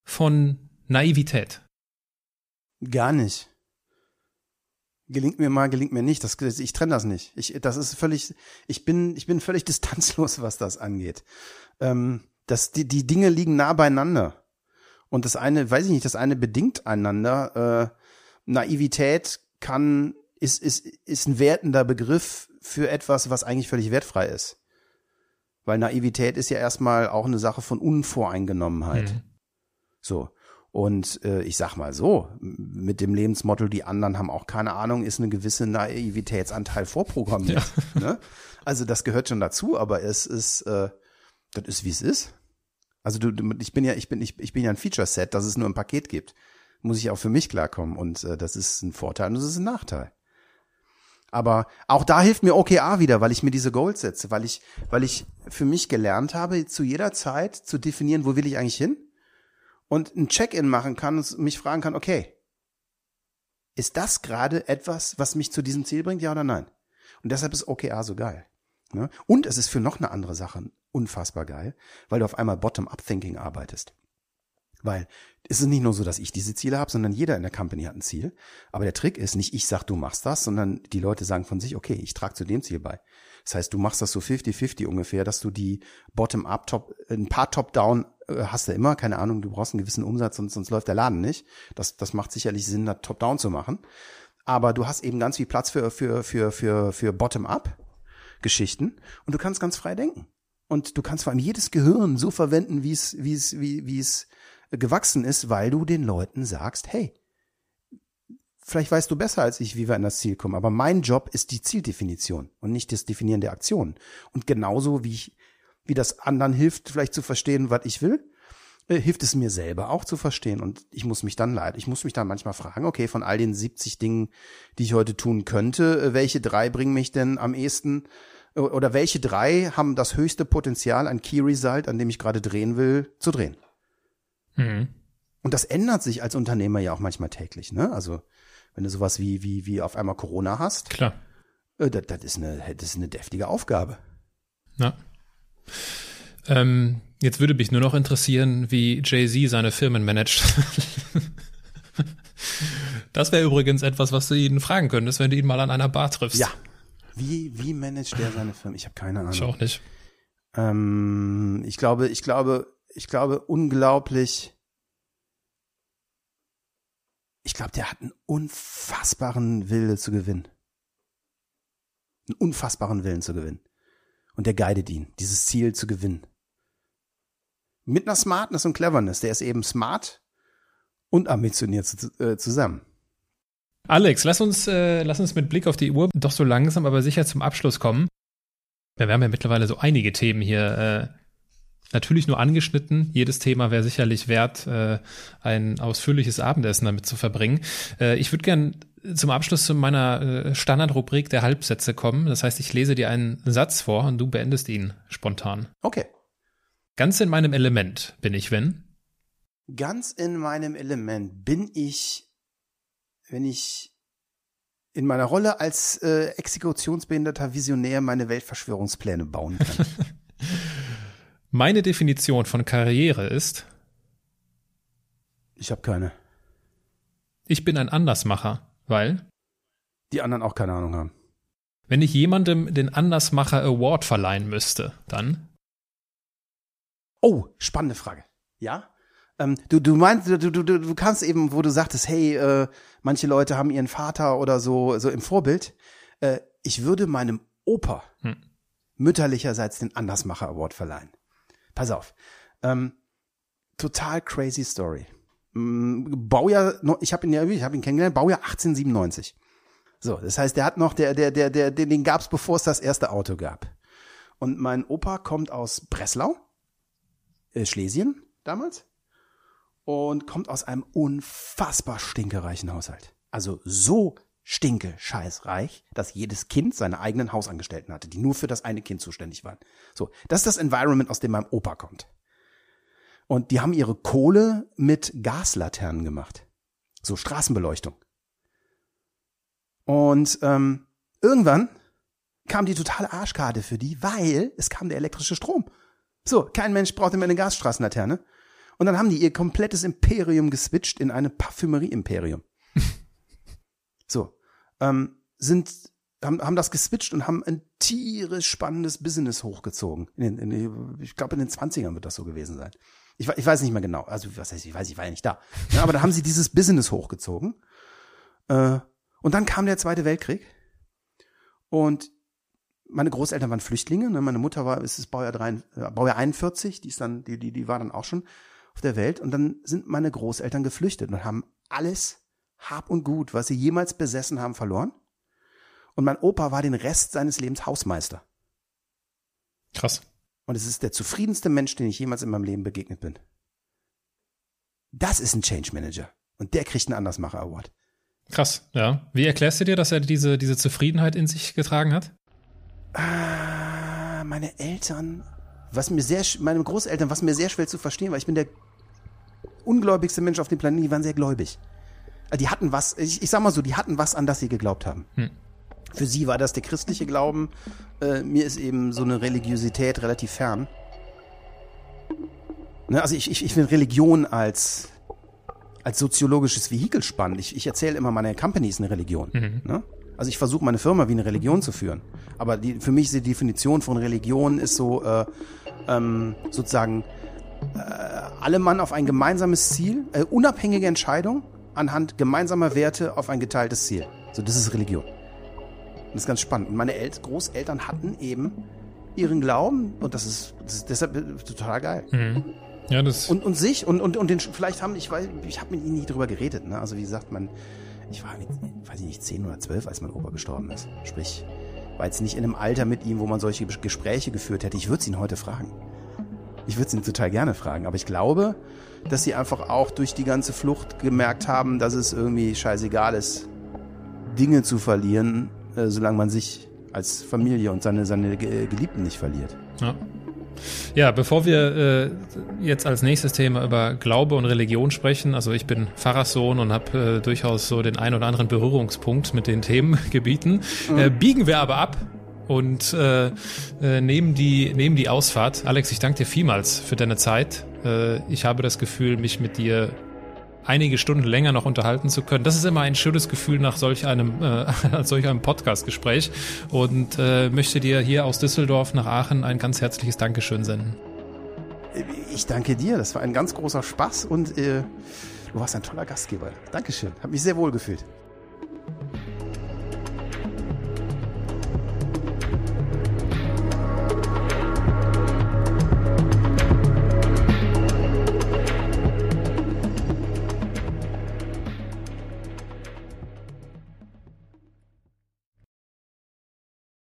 C: von Naivität?
A: Gar nicht. Gelingt mir mal, gelingt mir nicht. Das, ich trenne das nicht. Ich, das ist völlig, ich bin, ich bin völlig distanzlos, was das angeht. Ähm, das, die, die Dinge liegen nah beieinander. Und das eine, weiß ich nicht, das eine bedingt einander. Äh, Naivität kann, ist, ist, ist ein wertender Begriff für etwas, was eigentlich völlig wertfrei ist. Weil Naivität ist ja erstmal auch eine Sache von Unvoreingenommenheit. Mhm. So. Und äh, ich sag mal so, mit dem Lebensmotto, die anderen haben auch keine Ahnung, ist eine gewisse Naivitätsanteil vorprogrammiert. Ja. Ne? Also das gehört schon dazu, aber es ist, äh, das ist wie es ist. Also du, du, ich bin ja, ich bin, ich, ich bin ja ein Feature-Set, dass es nur ein Paket gibt. Muss ich auch für mich klarkommen. Und äh, das ist ein Vorteil und das ist ein Nachteil. Aber auch da hilft mir OKR wieder, weil ich mir diese Goals setze, weil ich, weil ich für mich gelernt habe, zu jeder Zeit zu definieren, wo will ich eigentlich hin? Und ein Check-in machen kann und mich fragen kann, okay, ist das gerade etwas, was mich zu diesem Ziel bringt, ja oder nein? Und deshalb ist OKR so geil. Ne? Und es ist für noch eine andere Sache unfassbar geil, weil du auf einmal Bottom-up-Thinking arbeitest. Weil es ist nicht nur so, dass ich diese Ziele habe, sondern jeder in der Company hat ein Ziel. Aber der Trick ist nicht, ich sag, du machst das, sondern die Leute sagen von sich, okay, ich trage zu dem Ziel bei. Das heißt, du machst das so 50-50 ungefähr, dass du die Bottom-up, Top, ein paar Top-down äh, hast du immer, keine Ahnung, du brauchst einen gewissen Umsatz, sonst, sonst läuft der Laden nicht. Das, das macht sicherlich Sinn, da Top-down zu machen. Aber du hast eben ganz viel Platz für, für, für, für, für Bottom-up Geschichten und du kannst ganz frei denken. Und du kannst vor allem jedes Gehirn so verwenden, wie es, wie es, wie, wie es gewachsen ist, weil du den Leuten sagst, hey, vielleicht weißt du besser als ich, wie wir an das Ziel kommen, aber mein Job ist die Zieldefinition und nicht das Definieren der Aktionen. Und genauso wie ich, wie das anderen hilft, vielleicht zu verstehen, was ich will, äh, hilft es mir selber auch zu verstehen. Und ich muss mich dann leid, ich muss mich dann manchmal fragen, okay, von all den 70 Dingen, die ich heute tun könnte, äh, welche drei bringen mich denn am ehesten oder welche drei haben das höchste Potenzial, ein Key Result, an dem ich gerade drehen will, zu drehen? Mhm. Und das ändert sich als Unternehmer ja auch manchmal täglich, ne? Also, wenn du sowas wie, wie, wie auf einmal Corona hast.
C: Klar.
A: Äh, das, das, ist eine, das ist eine deftige Aufgabe.
C: Ja. Ähm, jetzt würde mich nur noch interessieren, wie Jay-Z seine Firmen managt. das wäre übrigens etwas, was du ihn fragen könntest, wenn du ihn mal an einer Bar triffst.
A: Ja, wie, wie managt der seine Firma? Ich habe keine Ahnung.
C: Ich auch nicht.
A: Ähm, ich glaube, ich glaube, ich glaube unglaublich. Ich glaube, der hat einen unfassbaren Wille zu gewinnen. Einen unfassbaren Willen zu gewinnen. Und der guidet ihn, dieses Ziel zu gewinnen. Mit einer Smartness und Cleverness. Der ist eben smart und ambitioniert äh, zusammen.
C: Alex, lass uns, äh, lass uns mit Blick auf die Uhr doch so langsam, aber sicher zum Abschluss kommen. Wir haben ja mittlerweile so einige Themen hier äh, natürlich nur angeschnitten. Jedes Thema wäre sicherlich wert, äh, ein ausführliches Abendessen damit zu verbringen. Äh, ich würde gern zum Abschluss zu meiner äh, Standardrubrik der Halbsätze kommen. Das heißt, ich lese dir einen Satz vor und du beendest ihn spontan.
A: Okay.
C: Ganz in meinem Element bin ich, wenn?
A: Ganz in meinem Element bin ich wenn ich in meiner Rolle als äh, exekutionsbehinderter Visionär meine Weltverschwörungspläne bauen kann.
C: meine Definition von Karriere ist?
A: Ich habe keine.
C: Ich bin ein Andersmacher, weil?
A: Die anderen auch keine Ahnung haben.
C: Wenn ich jemandem den Andersmacher Award verleihen müsste, dann?
A: Oh, spannende Frage. Ja? Ähm, du, du meinst, du, du, du, du kannst eben, wo du sagtest, hey, äh, manche Leute haben ihren Vater oder so, so im Vorbild. Äh, ich würde meinem Opa hm. mütterlicherseits den Andersmacher Award verleihen. Pass auf. Ähm, total crazy Story. Ähm, Baujahr, ich habe ihn ja, ich habe ihn kennengelernt, Baujahr 1897. So, das heißt, der hat noch, der, der, der, der, den gab's, bevor es das erste Auto gab. Und mein Opa kommt aus Breslau, äh, Schlesien damals und kommt aus einem unfassbar stinkereichen Haushalt. Also so stinke scheißreich, dass jedes Kind seine eigenen Hausangestellten hatte, die nur für das eine Kind zuständig waren. So, das ist das Environment, aus dem mein Opa kommt. Und die haben ihre Kohle mit Gaslaternen gemacht. So Straßenbeleuchtung. Und ähm, irgendwann kam die totale Arschkarte für die, weil es kam der elektrische Strom. So, kein Mensch brauchte mehr eine Gasstraßenlaterne. Und dann haben die ihr komplettes Imperium geswitcht in eine Parfümerie-Imperium. so, ähm, sind, haben, haben das geswitcht und haben ein tierisch spannendes Business hochgezogen. In den, in ich glaube, in den 20ern wird das so gewesen sein. Ich, ich weiß nicht mehr genau. Also, was heißt, ich weiß, ich war ja nicht da. Ja, aber da haben sie dieses Business hochgezogen. Äh, und dann kam der Zweite Weltkrieg. Und meine Großeltern waren Flüchtlinge. Ne? Meine Mutter war, ist es Baujahr, 3, äh, Baujahr 41, die ist dann, die, die, die war dann auch schon auf der Welt. Und dann sind meine Großeltern geflüchtet und haben alles Hab und Gut, was sie jemals besessen haben, verloren. Und mein Opa war den Rest seines Lebens Hausmeister.
C: Krass.
A: Und es ist der zufriedenste Mensch, den ich jemals in meinem Leben begegnet bin. Das ist ein Change Manager. Und der kriegt einen Andersmacher Award.
C: Krass, ja. Wie erklärst du dir, dass er diese, diese Zufriedenheit in sich getragen hat?
A: Ah, meine Eltern, was mir sehr, meine Großeltern, was mir sehr schwer zu verstehen, weil ich bin der ungläubigste Mensch auf dem Planeten, die waren sehr gläubig. Die hatten was, ich, ich sag mal so, die hatten was, an das sie geglaubt haben. Hm. Für sie war das der christliche Glauben. Äh, mir ist eben so eine Religiosität relativ fern. Ne, also ich, ich, ich finde Religion als, als soziologisches Vehikel spannend. Ich, ich erzähle immer, meine Company ist eine Religion. Mhm. Ne? Also ich versuche meine Firma wie eine Religion zu führen. Aber die, für mich ist die Definition von Religion ist so äh, ähm, sozusagen alle Mann auf ein gemeinsames Ziel, äh, unabhängige Entscheidung anhand gemeinsamer Werte auf ein geteiltes Ziel. So, das ist Religion. Und das ist ganz spannend. Und meine El Großeltern hatten eben ihren Glauben und das ist, das ist deshalb total geil. Mhm.
C: Ja, das
A: und, und sich und, und, und den, vielleicht haben, ich weiß, ich habe mit ihnen nie drüber geredet, ne? Also wie gesagt, man, ich war, weiß ich nicht, zehn oder zwölf, als mein Opa gestorben ist. Sprich, war jetzt nicht in einem Alter mit ihm, wo man solche Gespräche geführt hätte. Ich würde ihn heute fragen. Ich würde ihn total gerne fragen, aber ich glaube, dass sie einfach auch durch die ganze Flucht gemerkt haben, dass es irgendwie scheißegal ist, Dinge zu verlieren, äh, solange man sich als Familie und seine, seine Geliebten nicht verliert.
C: Ja. Ja, bevor wir äh, jetzt als nächstes Thema über Glaube und Religion sprechen, also ich bin Pfarrerssohn und habe äh, durchaus so den ein oder anderen Berührungspunkt mit den Themengebieten, mhm. äh, biegen wir aber ab und äh, äh, nehmen, die, nehmen die Ausfahrt. Alex, ich danke dir vielmals für deine Zeit. Äh, ich habe das Gefühl, mich mit dir einige Stunden länger noch unterhalten zu können. Das ist immer ein schönes Gefühl nach solch einem, äh, solch einem Podcast-Gespräch und äh, möchte dir hier aus Düsseldorf nach Aachen ein ganz herzliches Dankeschön senden.
A: Ich danke dir, das war ein ganz großer Spaß und äh, du warst ein toller Gastgeber. Dankeschön, hat mich sehr wohl gefühlt.